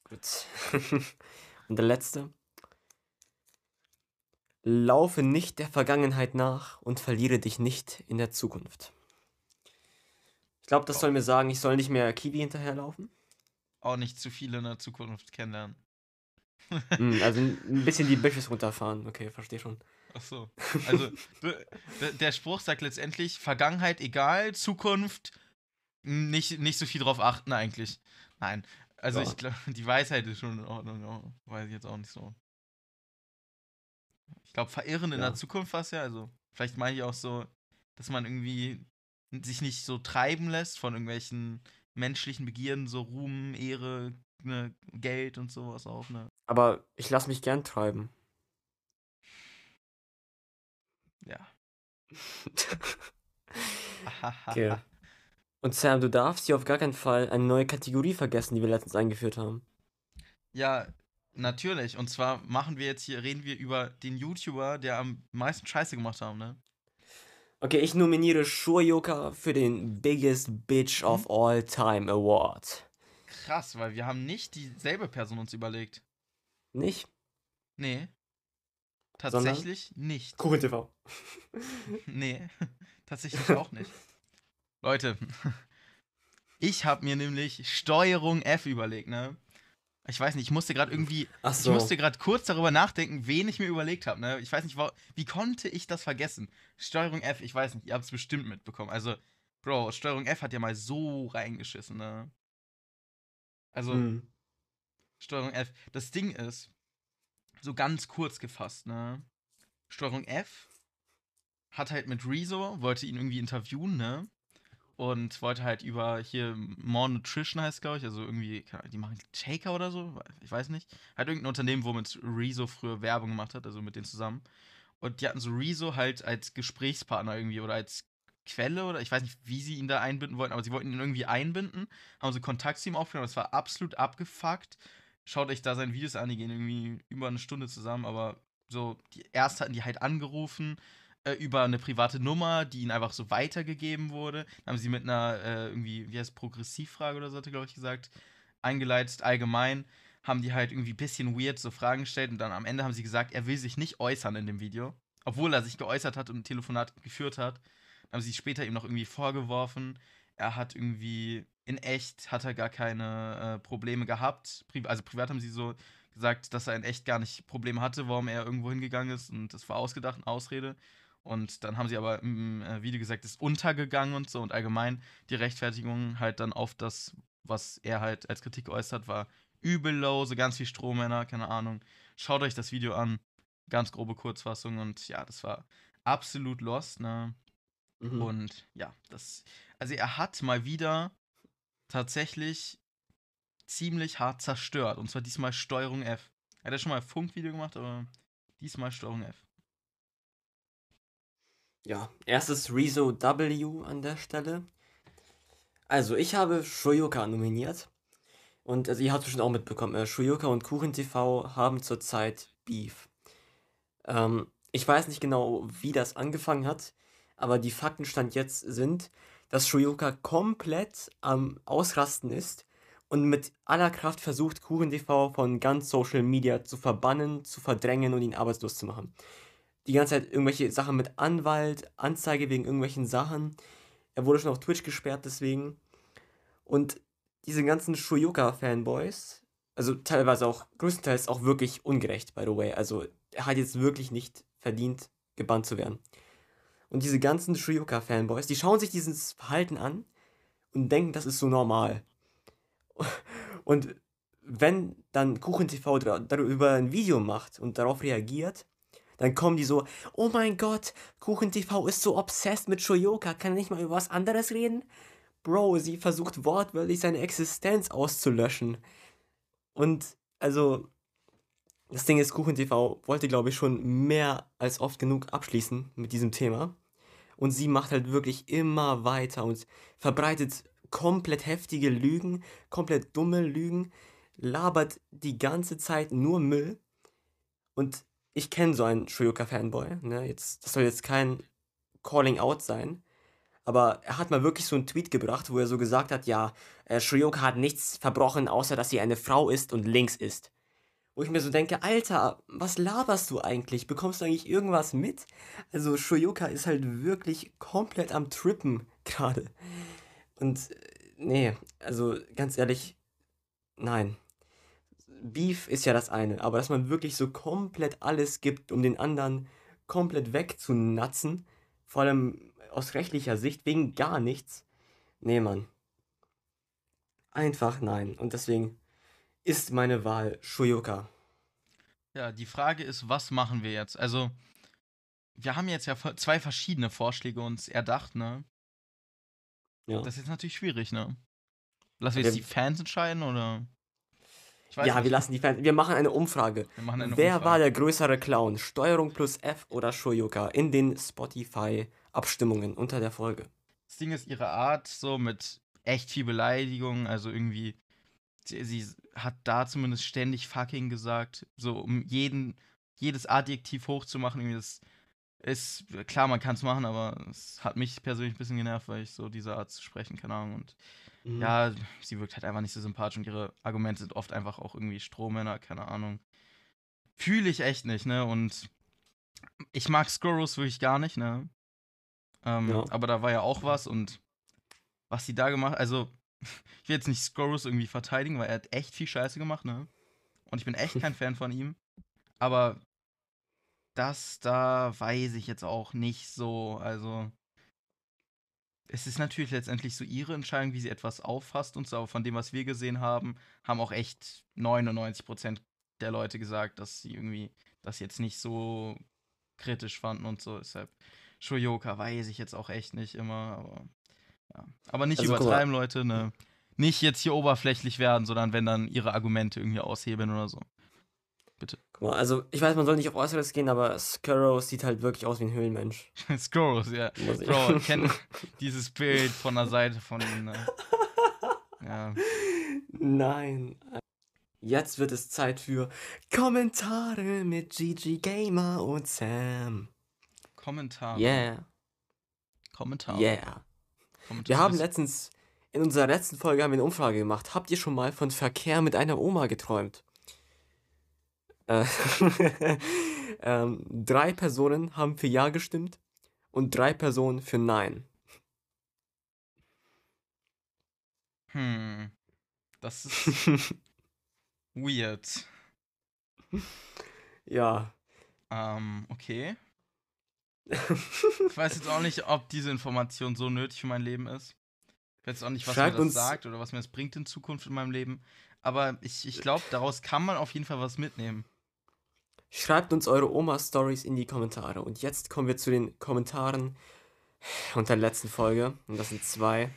S1: Gut. Und der letzte. Laufe nicht der Vergangenheit nach und verliere dich nicht in der Zukunft. Ich glaube, das soll mir sagen, ich soll nicht mehr Kiwi hinterherlaufen.
S2: Auch nicht zu viele in der Zukunft kennenlernen.
S1: Hm, also ein bisschen die Bitches runterfahren. Okay, verstehe schon.
S2: Ach so. Also, der Spruch sagt letztendlich, Vergangenheit egal, Zukunft nicht, nicht so viel drauf achten eigentlich. Nein. Also
S1: Ja.
S2: ich glaube, die Weisheit ist schon in Ordnung, aber weiß ich jetzt auch nicht so. Ich glaube, verirren in
S1: Ja.
S2: der Zukunft war es ja, also vielleicht meine ich auch so, dass man irgendwie sich nicht so treiben lässt von irgendwelchen menschlichen Begierden, so Ruhm, Ehre, ne, Geld und sowas auch, ne?
S1: Aber ich lasse mich gern treiben.
S2: Ja.
S1: Okay. Und Sam, du darfst hier auf gar keinen Fall eine neue Kategorie vergessen, die wir letztens eingeführt haben.
S2: Ja, natürlich. Und zwar machen wir jetzt hier, reden wir über den YouTuber, der am meisten Scheiße gemacht haben, ne?
S1: Okay, ich nominiere Shurioka für den Biggest Bitch of All Time Award.
S2: Krass, weil wir haben nicht dieselbe Person uns überlegt.
S1: Nicht?
S2: Nee.
S1: Sondern?
S2: Tatsächlich nicht.
S1: Kuchen TV.
S2: Nee. Tatsächlich auch nicht. Leute, ich habe mir nämlich Steuerung F überlegt, ne? Ich weiß nicht, ich musste gerade irgendwie
S1: Ach
S2: Ich musste gerade kurz darüber nachdenken, wen ich mir überlegt habe. Ne? Ich weiß nicht, wie konnte ich das vergessen? Steuerung F, ich weiß nicht, ihr habt es bestimmt mitbekommen. Also, Bro, Steuerung F hat ja mal so reingeschissen, ne? Also,
S1: Hm.
S2: Steuerung F. Das Ding ist, so ganz kurz gefasst, ne? Steuerung F hat halt mit Rezo, wollte ihn irgendwie interviewen, ne? Und wollte halt über hier More Nutrition heißt, glaube ich, also irgendwie, die machen Shaker oder so, ich weiß nicht. Hat irgendein Unternehmen, womit Rezo früher Werbung gemacht hat, also mit denen zusammen. Und die hatten so Rezo halt als Gesprächspartner irgendwie oder als Quelle oder ich weiß nicht, wie sie ihn da einbinden wollten, aber sie wollten ihn irgendwie einbinden, haben so Kontakt zu ihm aufgenommen, das war absolut abgefuckt. Schaut euch da seine Videos an, die gehen irgendwie über eine Stunde zusammen, aber so, die, erst hatten die halt angerufen äh, über eine private Nummer, die ihnen einfach so weitergegeben wurde. Dann haben sie mit einer äh, irgendwie, wie heißt Progressivfrage oder so, hat er, glaube ich, gesagt, eingeleitet, allgemein. haben die halt irgendwie ein bisschen weird so Fragen gestellt und dann am Ende haben sie gesagt, er will sich nicht äußern in dem Video. Obwohl er sich geäußert hat und ein Telefonat geführt hat. Dann haben sie später ihm noch irgendwie vorgeworfen, er hat irgendwie in echt hat er gar keine äh, Probleme gehabt. Pri also privat haben sie so gesagt, dass er in echt gar nicht Probleme hatte, warum er irgendwo hingegangen ist und das war ausgedacht, eine Ausrede. Und dann haben sie aber im äh, Video gesagt, ist untergegangen und so und allgemein die Rechtfertigung halt dann auf das, was er halt als Kritik geäußert war, übel low, so ganz wie Strohmänner, keine Ahnung. Schaut euch das Video an, ganz grobe Kurzfassung und ja, das war absolut lost, ne? Mhm. Und ja, das, also er hat mal wieder tatsächlich ziemlich hart zerstört. Und zwar diesmal Steuerung F. Er hat ja schon mal ein Funkvideo gemacht, aber diesmal Steuerung F.
S1: Ja, erstes Rezo W an der Stelle. Also, ich habe Shoyoka nominiert. Und also ihr habt es schon auch mitbekommen, äh, Shoyoka und Kuchen TV haben zurzeit Beef. Ähm, ich weiß nicht genau, wie das angefangen hat, aber die Faktenstand jetzt sind, dass Shoyoka komplett am Ausrasten ist und mit aller Kraft versucht, Kuchen TV von ganz Social Media zu verbannen, zu verdrängen und ihn arbeitslos zu machen. Die ganze Zeit irgendwelche Sachen mit Anwalt, Anzeige wegen irgendwelchen Sachen. Er wurde schon auf Twitch gesperrt deswegen. Und diese ganzen Shoyoka-Fanboys, also teilweise auch, größtenteils auch wirklich ungerecht, by the way. Also er hat jetzt wirklich nicht verdient, gebannt zu werden. Und diese ganzen Shoyoka-Fanboys, die schauen sich dieses Verhalten an und denken, das ist so normal. Und wenn dann KuchenTV darüber ein Video macht und darauf reagiert, dann kommen die so, oh mein Gott, KuchenTV ist so obsessed mit Shoyoka, kann er nicht mal über was anderes reden? Bro, sie versucht wortwörtlich seine Existenz auszulöschen. Und also, das Ding ist, KuchenTV wollte, glaube ich, schon mehr als oft genug abschließen mit diesem Thema. Und sie macht halt wirklich immer weiter und verbreitet komplett heftige Lügen, komplett dumme Lügen, labert die ganze Zeit nur Müll. Und ich kenne so einen Shoyoka-Fanboy. Ne? Jetzt, das soll jetzt kein Calling Out sein. Aber er hat mal wirklich so einen Tweet gebracht, wo er so gesagt hat, ja, äh, Shoyoka hat nichts verbrochen, außer dass sie eine Frau ist und links ist. Wo ich mir so denke, Alter, was laberst du eigentlich? Bekommst du eigentlich irgendwas mit? Also Shoyoka ist halt wirklich komplett am Trippen gerade. Und äh, nee, also ganz ehrlich, nein. Beef ist ja das eine, aber dass man wirklich so komplett alles gibt, um den anderen komplett wegzunatzen, vor allem aus rechtlicher Sicht, wegen gar nichts. Nee, Mann. Einfach nein. Und deswegen ist meine Wahl Shoyoka.
S2: Ja, die Frage ist, was machen wir jetzt? Also, wir haben jetzt ja zwei verschiedene Vorschläge uns erdacht, ne? Ja. Das ist jetzt natürlich schwierig, ne? Lassen wir jetzt die Fans entscheiden oder?
S1: Ja, nicht. wir lassen die Fans. Wir machen eine Umfrage. Eine Wer Umfrage. war der größere Clown? Steuerung plus F oder Shoyoka in den Spotify-Abstimmungen unter der Folge.
S2: Das Ding ist ihre Art, so mit echt viel Beleidigung, also irgendwie. Sie, sie hat da zumindest ständig fucking gesagt, so um jeden, jedes Adjektiv hochzumachen, irgendwie das ist klar, man kann es machen, aber es hat mich persönlich ein bisschen genervt, weil ich so diese Art zu sprechen, keine Ahnung. Und mhm. ja, sie wirkt halt einfach nicht so sympathisch und ihre Argumente sind oft einfach auch irgendwie Strohmänner, keine Ahnung. Fühle ich echt nicht, ne? Und ich mag Scorus wirklich gar nicht, ne? Ähm, ja. Aber da war ja auch was und was sie da gemacht, also ich will jetzt nicht Scorus irgendwie verteidigen, weil er hat echt viel Scheiße gemacht, ne? Und ich bin echt kein Fan von ihm. Aber das da weiß ich jetzt auch nicht so. Also, es ist natürlich letztendlich so ihre Entscheidung, wie sie etwas auffasst und so, aber von dem, was wir gesehen haben, haben auch echt 99% der Leute gesagt, dass sie irgendwie das jetzt nicht so kritisch fanden und so. Deshalb, Shoyoka weiß ich jetzt auch echt nicht immer, aber ja. Aber nicht also, übertreiben, Leute, ne? Nicht jetzt hier oberflächlich werden, sondern wenn dann ihre Argumente irgendwie aushebeln oder so.
S1: Also ich weiß, man soll nicht auf Äußeres gehen, aber Skurrow sieht halt wirklich aus wie ein Höhlenmensch.
S2: Skurrow, ja. Bro, kennt dieses Bild von der Seite von ihm. Ne?
S1: Ja. Nein. Jetzt wird es Zeit für Kommentare mit Gigi Gamer und Sam.
S2: Kommentare.
S1: Yeah.
S2: Kommentare.
S1: Yeah. Kommentare wir haben letztens, in unserer letzten Folge haben wir eine Umfrage gemacht. Habt ihr schon mal von Verkehr mit einer Oma geträumt? Äh, ähm, drei Personen haben für Ja gestimmt und drei Personen für Nein.
S2: Hm. Das ist weird.
S1: Ja.
S2: Ähm, okay. Ich weiß jetzt auch nicht, ob diese Information so nötig für mein Leben ist. Ich weiß auch nicht, was
S1: Schreibt
S2: mir das sagt oder was mir das bringt in Zukunft in meinem Leben. Aber ich, ich glaube, daraus kann man auf jeden Fall was mitnehmen.
S1: Schreibt uns eure Oma-Stories in die Kommentare. Und jetzt kommen wir zu den Kommentaren unter der letzten Folge. Und das sind zwei.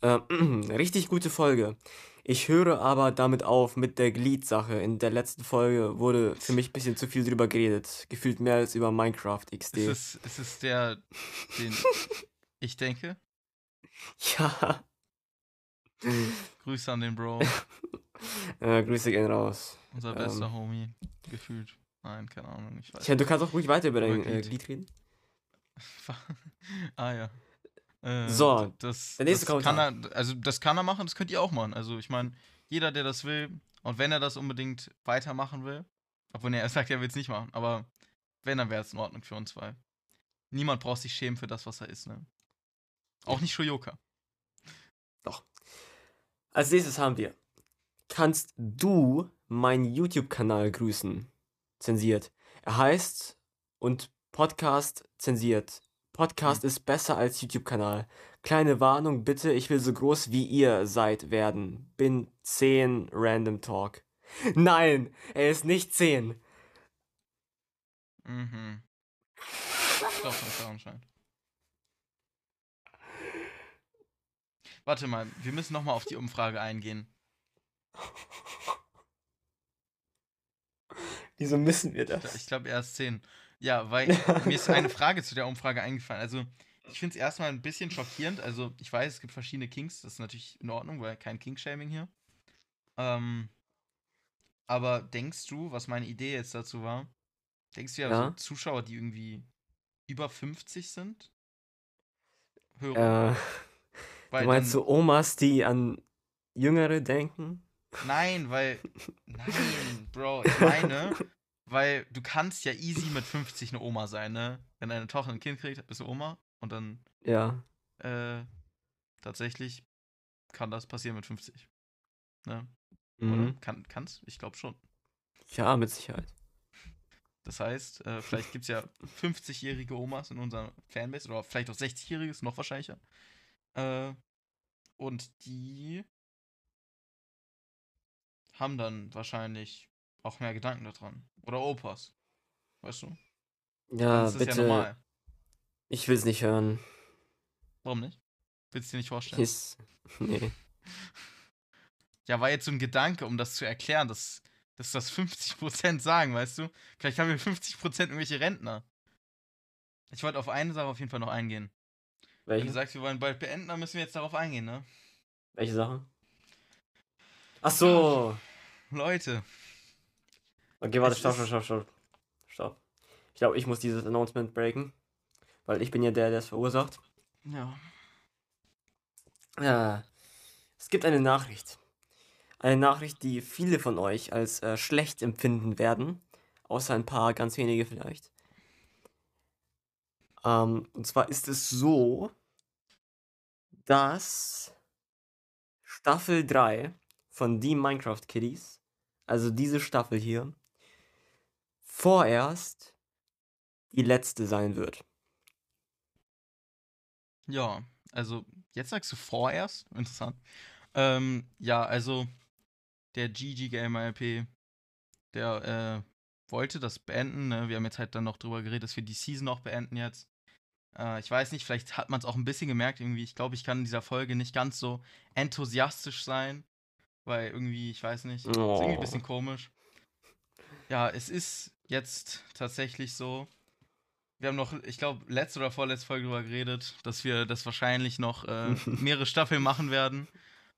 S1: Ähm, richtig gute Folge. Ich höre aber damit auf mit der Glied-Sache. In der letzten Folge wurde für mich ein bisschen zu viel drüber geredet. Gefühlt mehr als über Minecraft XD.
S2: Ist es, ist es der, den ich denke?
S1: ja.
S2: Grüße an den Bro,
S1: Äh, Grüße gehen raus.
S2: Unser
S1: Ähm.
S2: bester Homie. Gefühlt. Nein, keine Ahnung, ich weiß
S1: Tja, du kannst auch ruhig weiter über dein äh,
S2: Glied.
S1: Reden.
S2: ah ja. Äh,
S1: So,
S2: das,
S1: der nächste
S2: das kann er, also das kann er machen, das könnt ihr auch machen. Also ich meine, jeder, der das will, und wenn er das unbedingt weitermachen will, obwohl nee, er sagt, er will es nicht machen, aber wenn, dann wäre es in Ordnung für uns zwei. Niemand braucht sich schämen für das, was er ist, ne? Auch nicht Shoyoka.
S1: Als nächstes haben wir. Kannst du meinen YouTube-Kanal grüßen? Zensiert. Er heißt und Podcast zensiert. Podcast ist besser als YouTube-Kanal. Kleine Warnung bitte, ich will so groß wie ihr seid werden. Bin 10 Random Talk. Nein, er ist nicht 10.
S2: Mhm. Das ist anscheinend. Warte mal, wir müssen nochmal auf die Umfrage eingehen.
S1: Wieso müssen wir das?
S2: Ich glaube, er ist 10. Ja, weil mir ist eine Frage zu der Umfrage eingefallen. Also, ich finde es erstmal ein bisschen schockierend. Also, ich weiß, es gibt verschiedene Kings. Das ist natürlich in Ordnung, weil kein King-Shaming hier. Ähm, aber denkst du, was meine Idee jetzt dazu war? Denkst du ja,
S1: Ja.
S2: so Zuschauer, die irgendwie über 50 sind? Hörer?
S1: Äh,
S2: weil
S1: du meinst
S2: dann-
S1: so Omas, die an Jüngere denken?
S2: Nein, weil. Nein, Bro, ich meine, weil du kannst ja easy mit 50 eine Oma sein, ne? Wenn deine Tochter ein Kind kriegt, bist du Oma und dann
S1: Ja.
S2: äh, tatsächlich kann das passieren mit 50. Ne?
S1: Mhm.
S2: Oder? Kann, kann's? Ich glaube schon.
S1: Ja, mit Sicherheit.
S2: Das heißt, äh, vielleicht gibt es ja 50-jährige Omas in unserer Fanbase oder vielleicht auch 60-jährige, ist noch wahrscheinlicher. Äh, und die haben dann wahrscheinlich auch mehr Gedanken daran. Oder Opas. Weißt du?
S1: Ja,
S2: das ist ja
S1: bitte.
S2: normal.
S1: ich will's nicht hören.
S2: Warum nicht? Willst du dir nicht vorstellen?
S1: Ist, nee.
S2: Ja, war jetzt so ein Gedanke, um das zu erklären, dass, dass das 50% sagen, weißt du? Vielleicht haben wir 50% irgendwelche Rentner. Ich wollte auf eine Sache auf jeden Fall noch eingehen. Wenn
S1: Welche?
S2: du sagst, wir wollen bald beenden, dann müssen wir jetzt darauf eingehen, ne?
S1: Welche Sache? Ach so.
S2: Leute,
S1: Okay, warte, stopp, stopp, stopp. Stopp. Ich glaube, ich muss dieses Announcement breaken. Weil ich bin ja der, der es verursacht.
S2: ja.
S1: Ja. Es gibt eine Nachricht. Eine Nachricht, die viele von euch als äh, schlecht empfinden werden. Außer ein paar, ganz wenige vielleicht. Ähm, und zwar ist es so, dass Staffel 3 von die Minecraft Kiddies, also diese Staffel hier, vorerst die letzte sein wird.
S2: Ja, also jetzt sagst du vorerst. Interessant. Ähm, ja, also der GG Gamer LP, der äh, wollte das beenden. Ne? Wir haben jetzt halt dann noch drüber geredet, dass wir die Season auch beenden jetzt. Äh, ich weiß nicht, vielleicht hat man es auch ein bisschen gemerkt irgendwie. Ich glaube, ich kann in dieser Folge nicht ganz so enthusiastisch sein, weil irgendwie, ich weiß nicht, ist irgendwie ein
S1: Oh.
S2: bisschen komisch. Ja, es ist jetzt tatsächlich so. Wir haben noch, ich glaube, letzte oder vorletzte Folge darüber geredet, dass wir das wahrscheinlich noch äh, mehrere Staffeln machen werden.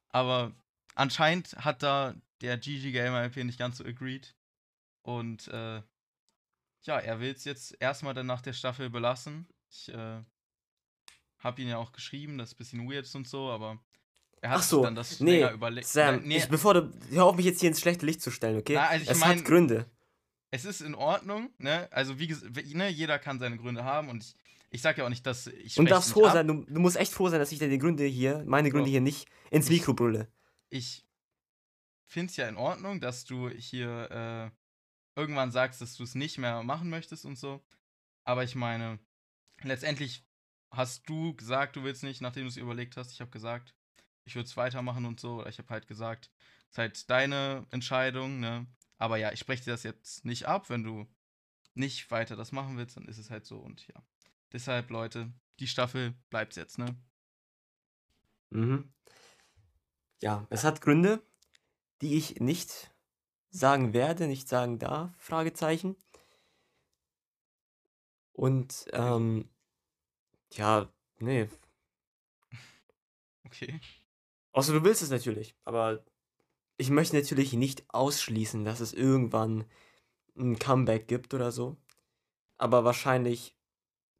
S2: Aber anscheinend hat da der GG Gamer LP nicht ganz so agreed. Und äh, ja, er will es jetzt erstmal dann nach der Staffel belassen. Ich äh, habe ihn ja auch geschrieben, das ist ein bisschen weird und so, aber Er hat
S1: Ach so,
S2: dann das
S1: nee,
S2: überlegt.
S1: Sam,
S2: nee,
S1: ich, bevor du, hör auf mich jetzt hier ins schlechte Licht zu stellen, okay?
S2: Na, also ich
S1: es
S2: mein-
S1: hat Gründe.
S2: es ist in Ordnung, ne? Also wie gesagt, ne, jeder kann seine Gründe haben und ich, ich sag ja auch nicht, dass ich
S1: Und darfst froh
S2: ab.
S1: sein, du, du musst echt froh sein, dass ich dir die Gründe hier, meine Gründe hier nicht ins Mikro brülle.
S2: ich finde es ja in Ordnung, dass du hier äh, irgendwann sagst, dass du es nicht mehr machen möchtest und so. Aber ich meine, letztendlich hast du gesagt, du willst nicht, nachdem du es überlegt hast. Ich habe gesagt, ich würde es weitermachen und so. Oder ich habe halt gesagt, es ist halt deine Entscheidung, ne? Aber ja, ich spreche dir das jetzt nicht ab. Wenn du nicht weiter das machen willst, dann ist es halt so. Und ja. Deshalb, Leute, die Staffel bleibt jetzt, ne?
S1: Mhm. Ja, es hat Gründe, die ich nicht sagen werde, nicht sagen darf, Fragezeichen. Und, ähm, ja, nee.
S2: Okay.
S1: Außer du willst es natürlich, aber ich möchte natürlich nicht ausschließen, dass es irgendwann ein Comeback gibt oder so. Aber wahrscheinlich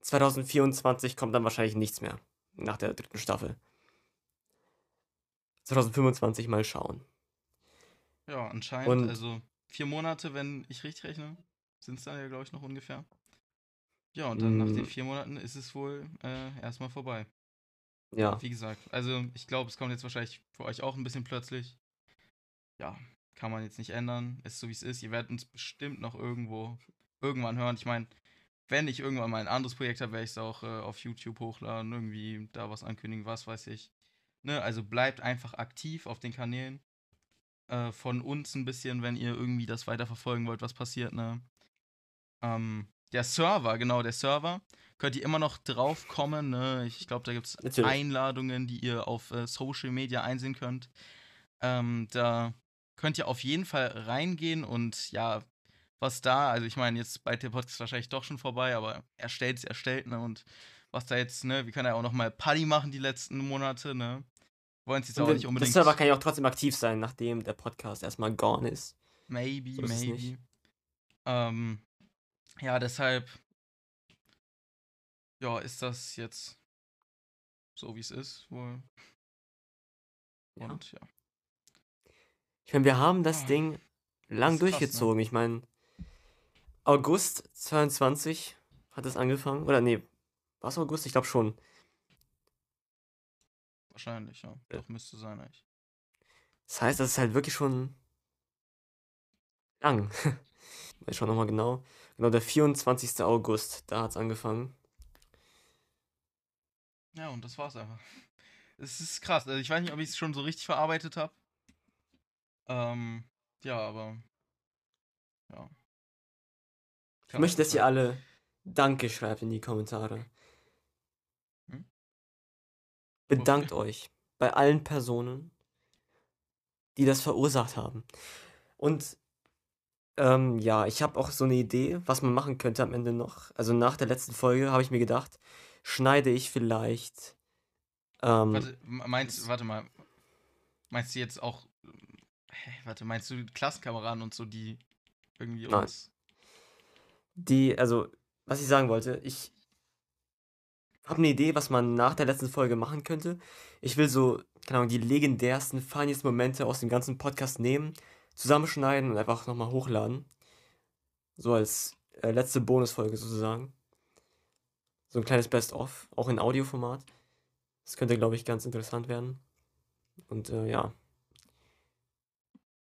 S1: 2024 kommt dann wahrscheinlich nichts mehr nach der dritten Staffel. 2025 mal schauen.
S2: Ja, anscheinend.
S1: Und-
S2: also vier Monate, wenn ich richtig rechne, sind es dann ja, glaube ich, noch ungefähr. Ja, und dann nach den
S1: Mm.
S2: vier Monaten ist es wohl äh, erstmal vorbei.
S1: Ja,
S2: Wie gesagt, also ich glaube, es kommt jetzt wahrscheinlich für euch auch ein bisschen plötzlich. Ja, kann man jetzt nicht ändern. Ist so wie es ist. Ihr werdet uns bestimmt noch irgendwo irgendwann hören. Ich meine, wenn ich irgendwann mal ein anderes Projekt habe, werde ich es auch äh, auf YouTube hochladen, irgendwie da was ankündigen, was weiß ich. Ne, also bleibt einfach aktiv auf den Kanälen. Äh, von uns ein bisschen, wenn ihr irgendwie das weiterverfolgen wollt, was passiert, ne? Ähm, der Server, genau, der Server, könnt ihr immer noch drauf kommen, ne? Ich glaube, da gibt es. Einladungen, die ihr auf äh, Social Media einsehen könnt. Ähm, da könnt ihr auf jeden Fall reingehen und ja, was da, also ich meine, jetzt bei der Podcast wahrscheinlich doch schon vorbei, aber erstellt ist erstellt, ne? Und was da jetzt, ne, wir können ja auch noch mal Paddy machen die letzten Monate, ne? Wollen es jetzt
S1: Und
S2: auch nicht
S1: der
S2: unbedingt.
S1: Server kann ja auch trotzdem aktiv sein, nachdem der Podcast erstmal gone ist.
S2: Maybe,
S1: So ist
S2: maybe. Ähm, ja, deshalb. Ja, ist das jetzt so, wie es ist, wohl.
S1: Ja.
S2: Und ja.
S1: Ich meine, wir haben das
S2: Ah,
S1: Ding lang
S2: ist krass, ne?
S1: durchgezogen. Ich meine, August 22 hat es angefangen. Oder nee, war es August? Ich glaube schon.
S2: Wahrscheinlich, ja.
S1: Ja.
S2: Doch, müsste sein, eigentlich.
S1: Das heißt, das ist halt wirklich schon lang. Ich schau nochmal genau. Genau, der 24. August, da hat es angefangen.
S2: Ja, und das war's einfach. Es ist krass. Also ich weiß nicht, ob ich es schon so richtig verarbeitet habe. Ähm, ja, aber. Ja.
S1: Ich möchte, dass ihr alle Danke schreibt in die Kommentare.
S2: Hm?
S1: Bedankt euch bei allen Personen, die das verursacht haben. Und ähm, ja, ich habe auch so eine Idee, was man machen könnte am Ende noch. Also nach der letzten Folge habe ich mir gedacht, schneide ich vielleicht. Ähm,
S2: Warte, meinst, warte mal. Meinst du jetzt auch. Hä, warte, meinst du Klassenkameraden und so, die irgendwie
S1: Nein.
S2: uns.
S1: Die, also, was ich sagen wollte, ich habe eine Idee, was man nach der letzten Folge machen könnte. Ich will so, keine Ahnung, die legendärsten, funniest Momente aus dem ganzen Podcast nehmen, zusammenschneiden und einfach nochmal hochladen. So als äh, letzte Bonusfolge sozusagen. So ein kleines Best-of, auch in Audioformat. Das könnte, glaube ich, ganz interessant werden. Und äh, ja.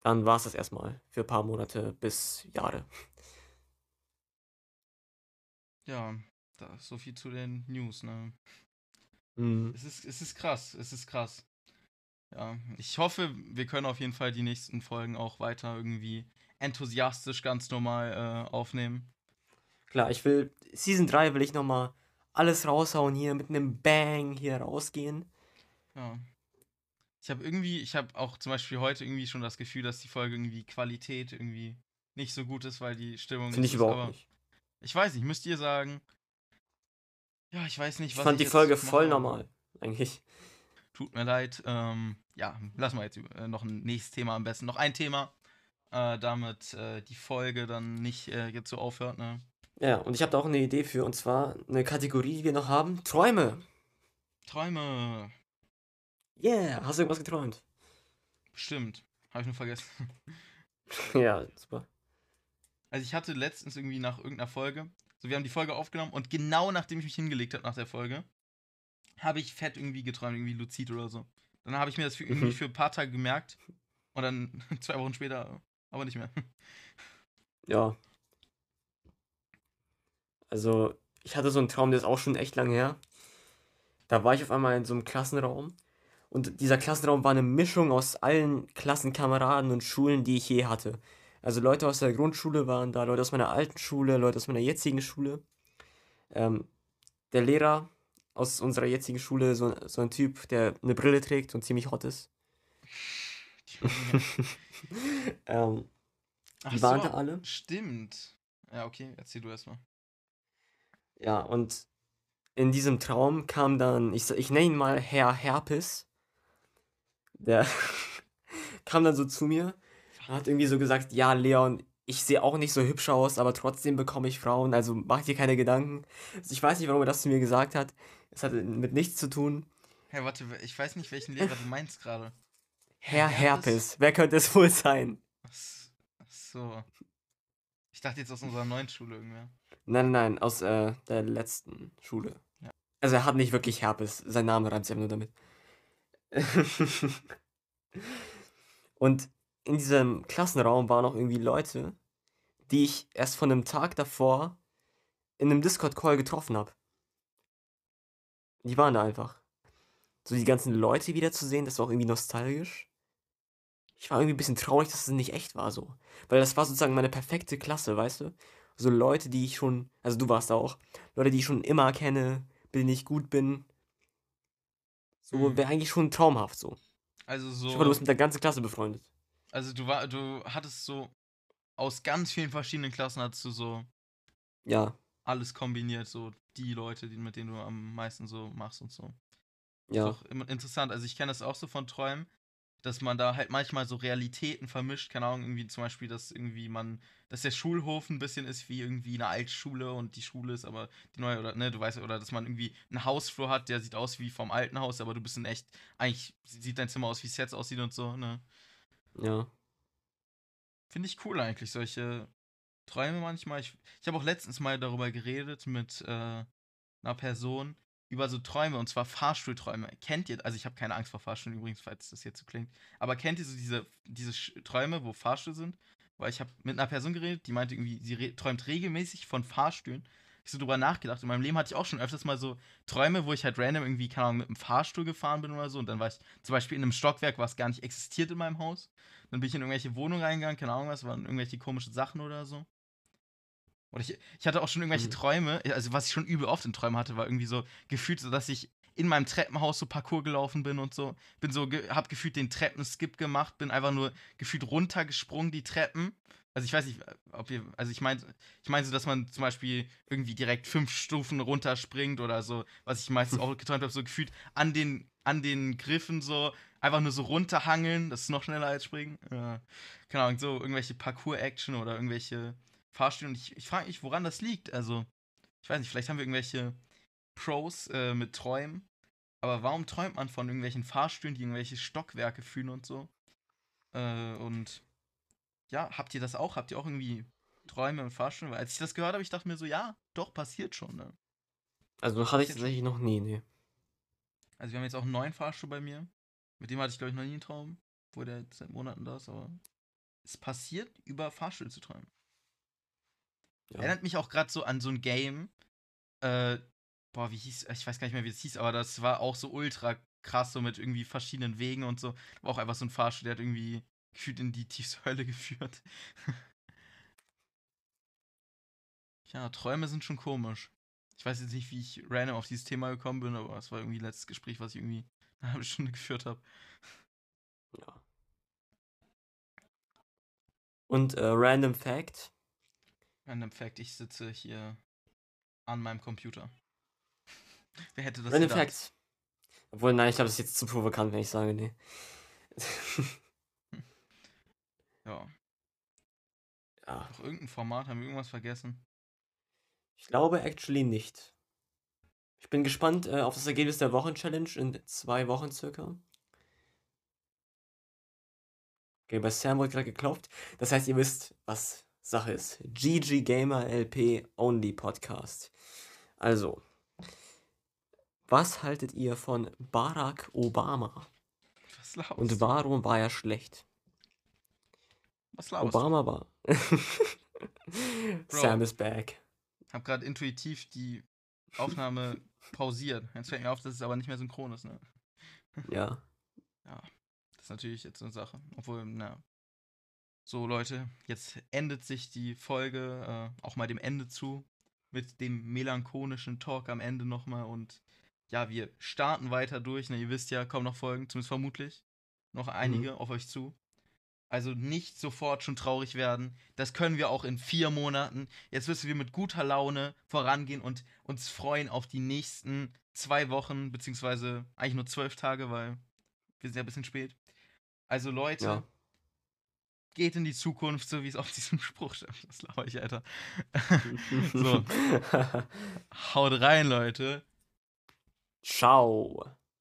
S1: Dann war es das erstmal für ein paar Monate bis Jahre.
S2: Ja, da so viel zu den News, ne?
S1: Mhm.
S2: Es ist, es ist krass, es ist krass. Ja, ich hoffe, wir können auf jeden Fall die nächsten Folgen auch weiter irgendwie enthusiastisch ganz normal äh, aufnehmen.
S1: Klar, ich will, Season 3 will ich nochmal alles raushauen hier, mit einem Bang hier rausgehen.
S2: Ja. Ich habe irgendwie, ich habe auch zum Beispiel heute irgendwie schon das Gefühl, dass die Folge irgendwie Qualität irgendwie nicht so gut ist, weil die Stimmung
S1: Finde ich
S2: ist,
S1: überhaupt nicht.
S2: Ich weiß nicht, müsst ihr sagen. Ja, ich weiß nicht,
S1: Ich
S2: was
S1: fand die
S2: jetzt
S1: Folge voll normal, eigentlich.
S2: Tut mir leid. Ähm, ja, lassen wir jetzt äh, noch ein nächstes Thema am besten. Noch ein Thema, äh, damit äh, die Folge dann nicht äh, jetzt so aufhört, ne?
S1: Ja, und ich habe da auch eine Idee für, und zwar eine Kategorie, die wir noch haben: Träume.
S2: Träume.
S1: Yeah, hast du irgendwas geträumt?
S2: Stimmt. Habe ich nur vergessen.
S1: ja, super.
S2: Also ich hatte letztens irgendwie nach irgendeiner Folge, so wir haben die Folge aufgenommen und genau nachdem ich mich hingelegt habe nach der Folge, habe ich fett irgendwie geträumt, irgendwie luzid oder so. Dann habe ich mir das für, irgendwie
S1: Mhm.
S2: für ein paar Tage gemerkt und dann zwei Wochen später aber nicht mehr.
S1: Ja. Also, ich hatte so einen Traum, der ist auch schon echt lange her. Da war ich auf einmal in so einem Klassenraum. Und dieser Klassenraum war eine Mischung aus allen Klassenkameraden und Schulen, die ich je hatte. Also Leute aus der Grundschule waren da, Leute aus meiner alten Schule, Leute aus meiner jetzigen Schule. Ähm, der Lehrer aus unserer jetzigen Schule, so, so ein Typ, der eine Brille trägt und ziemlich hot ist. ähm, die waren
S2: so,
S1: da alle.
S2: Stimmt. Ja, okay, erzähl du erstmal.
S1: Ja, und in diesem Traum kam dann, ich, ich nenne ihn mal Herr Herpes. Der kam dann so zu mir und hat irgendwie so gesagt, ja, Leon, ich sehe auch nicht so hübsch aus, aber trotzdem bekomme ich Frauen, also mach dir keine Gedanken. Also ich weiß nicht, warum er das zu mir gesagt hat. Es hatte mit nichts zu tun.
S2: Hey, warte, ich weiß nicht, welchen Lehrer du meinst gerade.
S1: Herr
S2: Herpes?
S1: Herpes, wer könnte es wohl sein?
S2: Ach so. Ich dachte jetzt aus unserer neuen Schule irgendwer.
S1: Nein, nein, aus äh, der letzten Schule.
S2: Ja.
S1: Also er hat nicht wirklich Herpes, sein Name reimt sich einfach nur damit. Und in diesem Klassenraum waren auch irgendwie Leute, die ich erst von einem Tag davor in einem Discord-Call getroffen habe. Die waren da einfach. So die ganzen Leute wiederzusehen, das war auch irgendwie nostalgisch. Ich war irgendwie ein bisschen traurig, dass es nicht echt war so. Weil das war sozusagen meine perfekte Klasse, weißt du? So Leute, die ich schon, also du warst da auch, Leute, die ich schon immer kenne, mit denen ich gut bin. So
S2: Mhm.
S1: wäre eigentlich schon traumhaft so.
S2: Also
S1: Ich hoffe, du
S2: so.
S1: bist mit der ganzen Klasse befreundet.
S2: Also du war, du hattest so aus ganz vielen verschiedenen Klassen hattest du so
S1: Ja,
S2: alles kombiniert, so die Leute, die, mit denen du am meisten so machst und so. Ist
S1: ja.
S2: auch immer interessant. Also ich kenne das auch so von Träumen, dass man da halt manchmal so Realitäten vermischt. Keine Ahnung, irgendwie zum Beispiel, dass irgendwie man, dass der Schulhof ein bisschen ist wie irgendwie eine Altschule und die Schule ist aber die neue, oder ne, du weißt, oder dass man irgendwie einen Hausflur hat, der sieht aus wie vom alten Haus, aber du bist in echt, eigentlich sieht dein Zimmer aus, wie es jetzt aussieht und so, ne?
S1: Ja.
S2: Finde ich cool eigentlich, solche Träume manchmal. Ich, ich habe auch letztens mal darüber geredet mit äh, einer Person über so Träume und zwar Fahrstuhlträume. Kennt ihr, also ich habe keine Angst vor Fahrstühlen übrigens, falls das jetzt so klingt, aber kennt ihr so diese, diese Träume, wo Fahrstühle sind? Weil ich habe mit einer Person geredet, die meinte irgendwie, sie re träumt regelmäßig von Fahrstühlen. Ich so drüber nachgedacht. In meinem Leben hatte ich auch schon öfters mal so Träume, wo ich halt random irgendwie, keine Ahnung, mit einem Fahrstuhl gefahren bin oder so. Und dann war ich zum Beispiel in einem Stockwerk, was gar nicht existiert in meinem Haus. Dann bin ich in irgendwelche Wohnungen reingegangen, keine Ahnung was, waren irgendwelche komischen Sachen oder so. Und ich, ich hatte auch schon irgendwelche
S1: Mhm.
S2: Träume, also was ich schon übel oft in Träumen hatte, war irgendwie so gefühlt, so dass ich in meinem Treppenhaus so Parcours gelaufen bin und so. Bin so, ge hab gefühlt den Treppenskip gemacht, bin einfach nur gefühlt runtergesprungen, die Treppen. Also ich weiß nicht, ob ihr, also ich meine, ich meine so, dass man zum Beispiel irgendwie direkt fünf Stufen runterspringt oder so, was ich meistens auch geträumt habe, so gefühlt an den, an den Griffen so, einfach nur so runterhangeln, das ist noch schneller als springen. Äh, keine Ahnung, so irgendwelche Parcours-Action oder irgendwelche Fahrstühle. Und ich, ich frage mich, woran das liegt. Also, ich weiß nicht, vielleicht haben wir irgendwelche Pros äh, mit Träumen. Aber warum träumt man von irgendwelchen Fahrstühlen, die irgendwelche Stockwerke fühlen und so? Äh, und ja, habt ihr das auch? Habt ihr auch irgendwie Träume und Fahrstühle? Weil als ich das gehört habe, ich dachte mir so, ja, doch, passiert schon, ne?
S1: Also hatte ich tatsächlich noch nie, nee.
S2: Also wir haben jetzt auch einen neuen Fahrstuhl bei mir. Mit dem hatte ich, glaube ich, noch nie einen Traum. Wo der jetzt seit Monaten da ist, aber es passiert, über Fahrstühle zu träumen.
S1: Ja.
S2: Erinnert mich auch gerade so an so ein Game. Äh, boah, wie hieß, ich weiß gar nicht mehr, wie es hieß, aber das war auch so ultra krass, so mit irgendwie verschiedenen Wegen und so. War auch einfach so ein Fahrstuhl, der hat irgendwie gefühlt in die tiefste Hölle geführt. ja, Träume sind schon komisch. Ich weiß jetzt nicht, wie ich random auf dieses Thema gekommen bin, aber es war irgendwie letztes Gespräch, was ich irgendwie eine halbe Stunde geführt habe.
S1: ja. Und äh, Random Fact.
S2: Random Fact, ich sitze hier an meinem Computer. Wer hätte das
S1: Random
S2: gedacht?
S1: Fact. Obwohl, nein, ich glaube, das ist jetzt zu provokant, wenn ich sage, nee.
S2: Ja.
S1: ja.
S2: Noch irgendein Format, haben wir irgendwas vergessen?
S1: Ich glaube actually nicht. Ich bin gespannt äh, auf das Ergebnis der Wochenchallenge in zwei Wochen circa. Okay, bei Sam wurde gerade geklopft. Das heißt, ihr wisst, was Sache ist. GG Gamer LP Only Podcast. Also, was haltet ihr von Barack Obama?
S2: Was laberst
S1: Und
S2: du?
S1: warum war er schlecht?
S2: Was laberst du?
S1: Obama war. Sam is back.
S2: Ich habe gerade intuitiv die Aufnahme pausiert. Jetzt fällt mir auf, dass es aber nicht mehr synchron ist, ne?
S1: Ja.
S2: Das ist natürlich jetzt eine Sache. Obwohl, na. So, Leute, jetzt endet sich die Folge äh, auch mal dem Ende zu. Mit dem melancholischen Talk am Ende nochmal. Und ja, wir starten weiter durch. Ne? Ihr wisst ja, kommen noch Folgen, zumindest vermutlich. Noch einige auf euch zu. Also nicht sofort schon traurig werden. Das können wir auch in vier Monaten. Jetzt müssen wir mit guter Laune vorangehen und uns freuen auf die nächsten zwei Wochen, beziehungsweise eigentlich nur zwölf Tage, weil wir sind ja ein bisschen spät. Also Leute,
S1: Ja.
S2: Geht in die Zukunft, so wie es auf diesem Spruch steht. Das laber ich, Alter. so, haut rein, Leute.
S1: Ciao.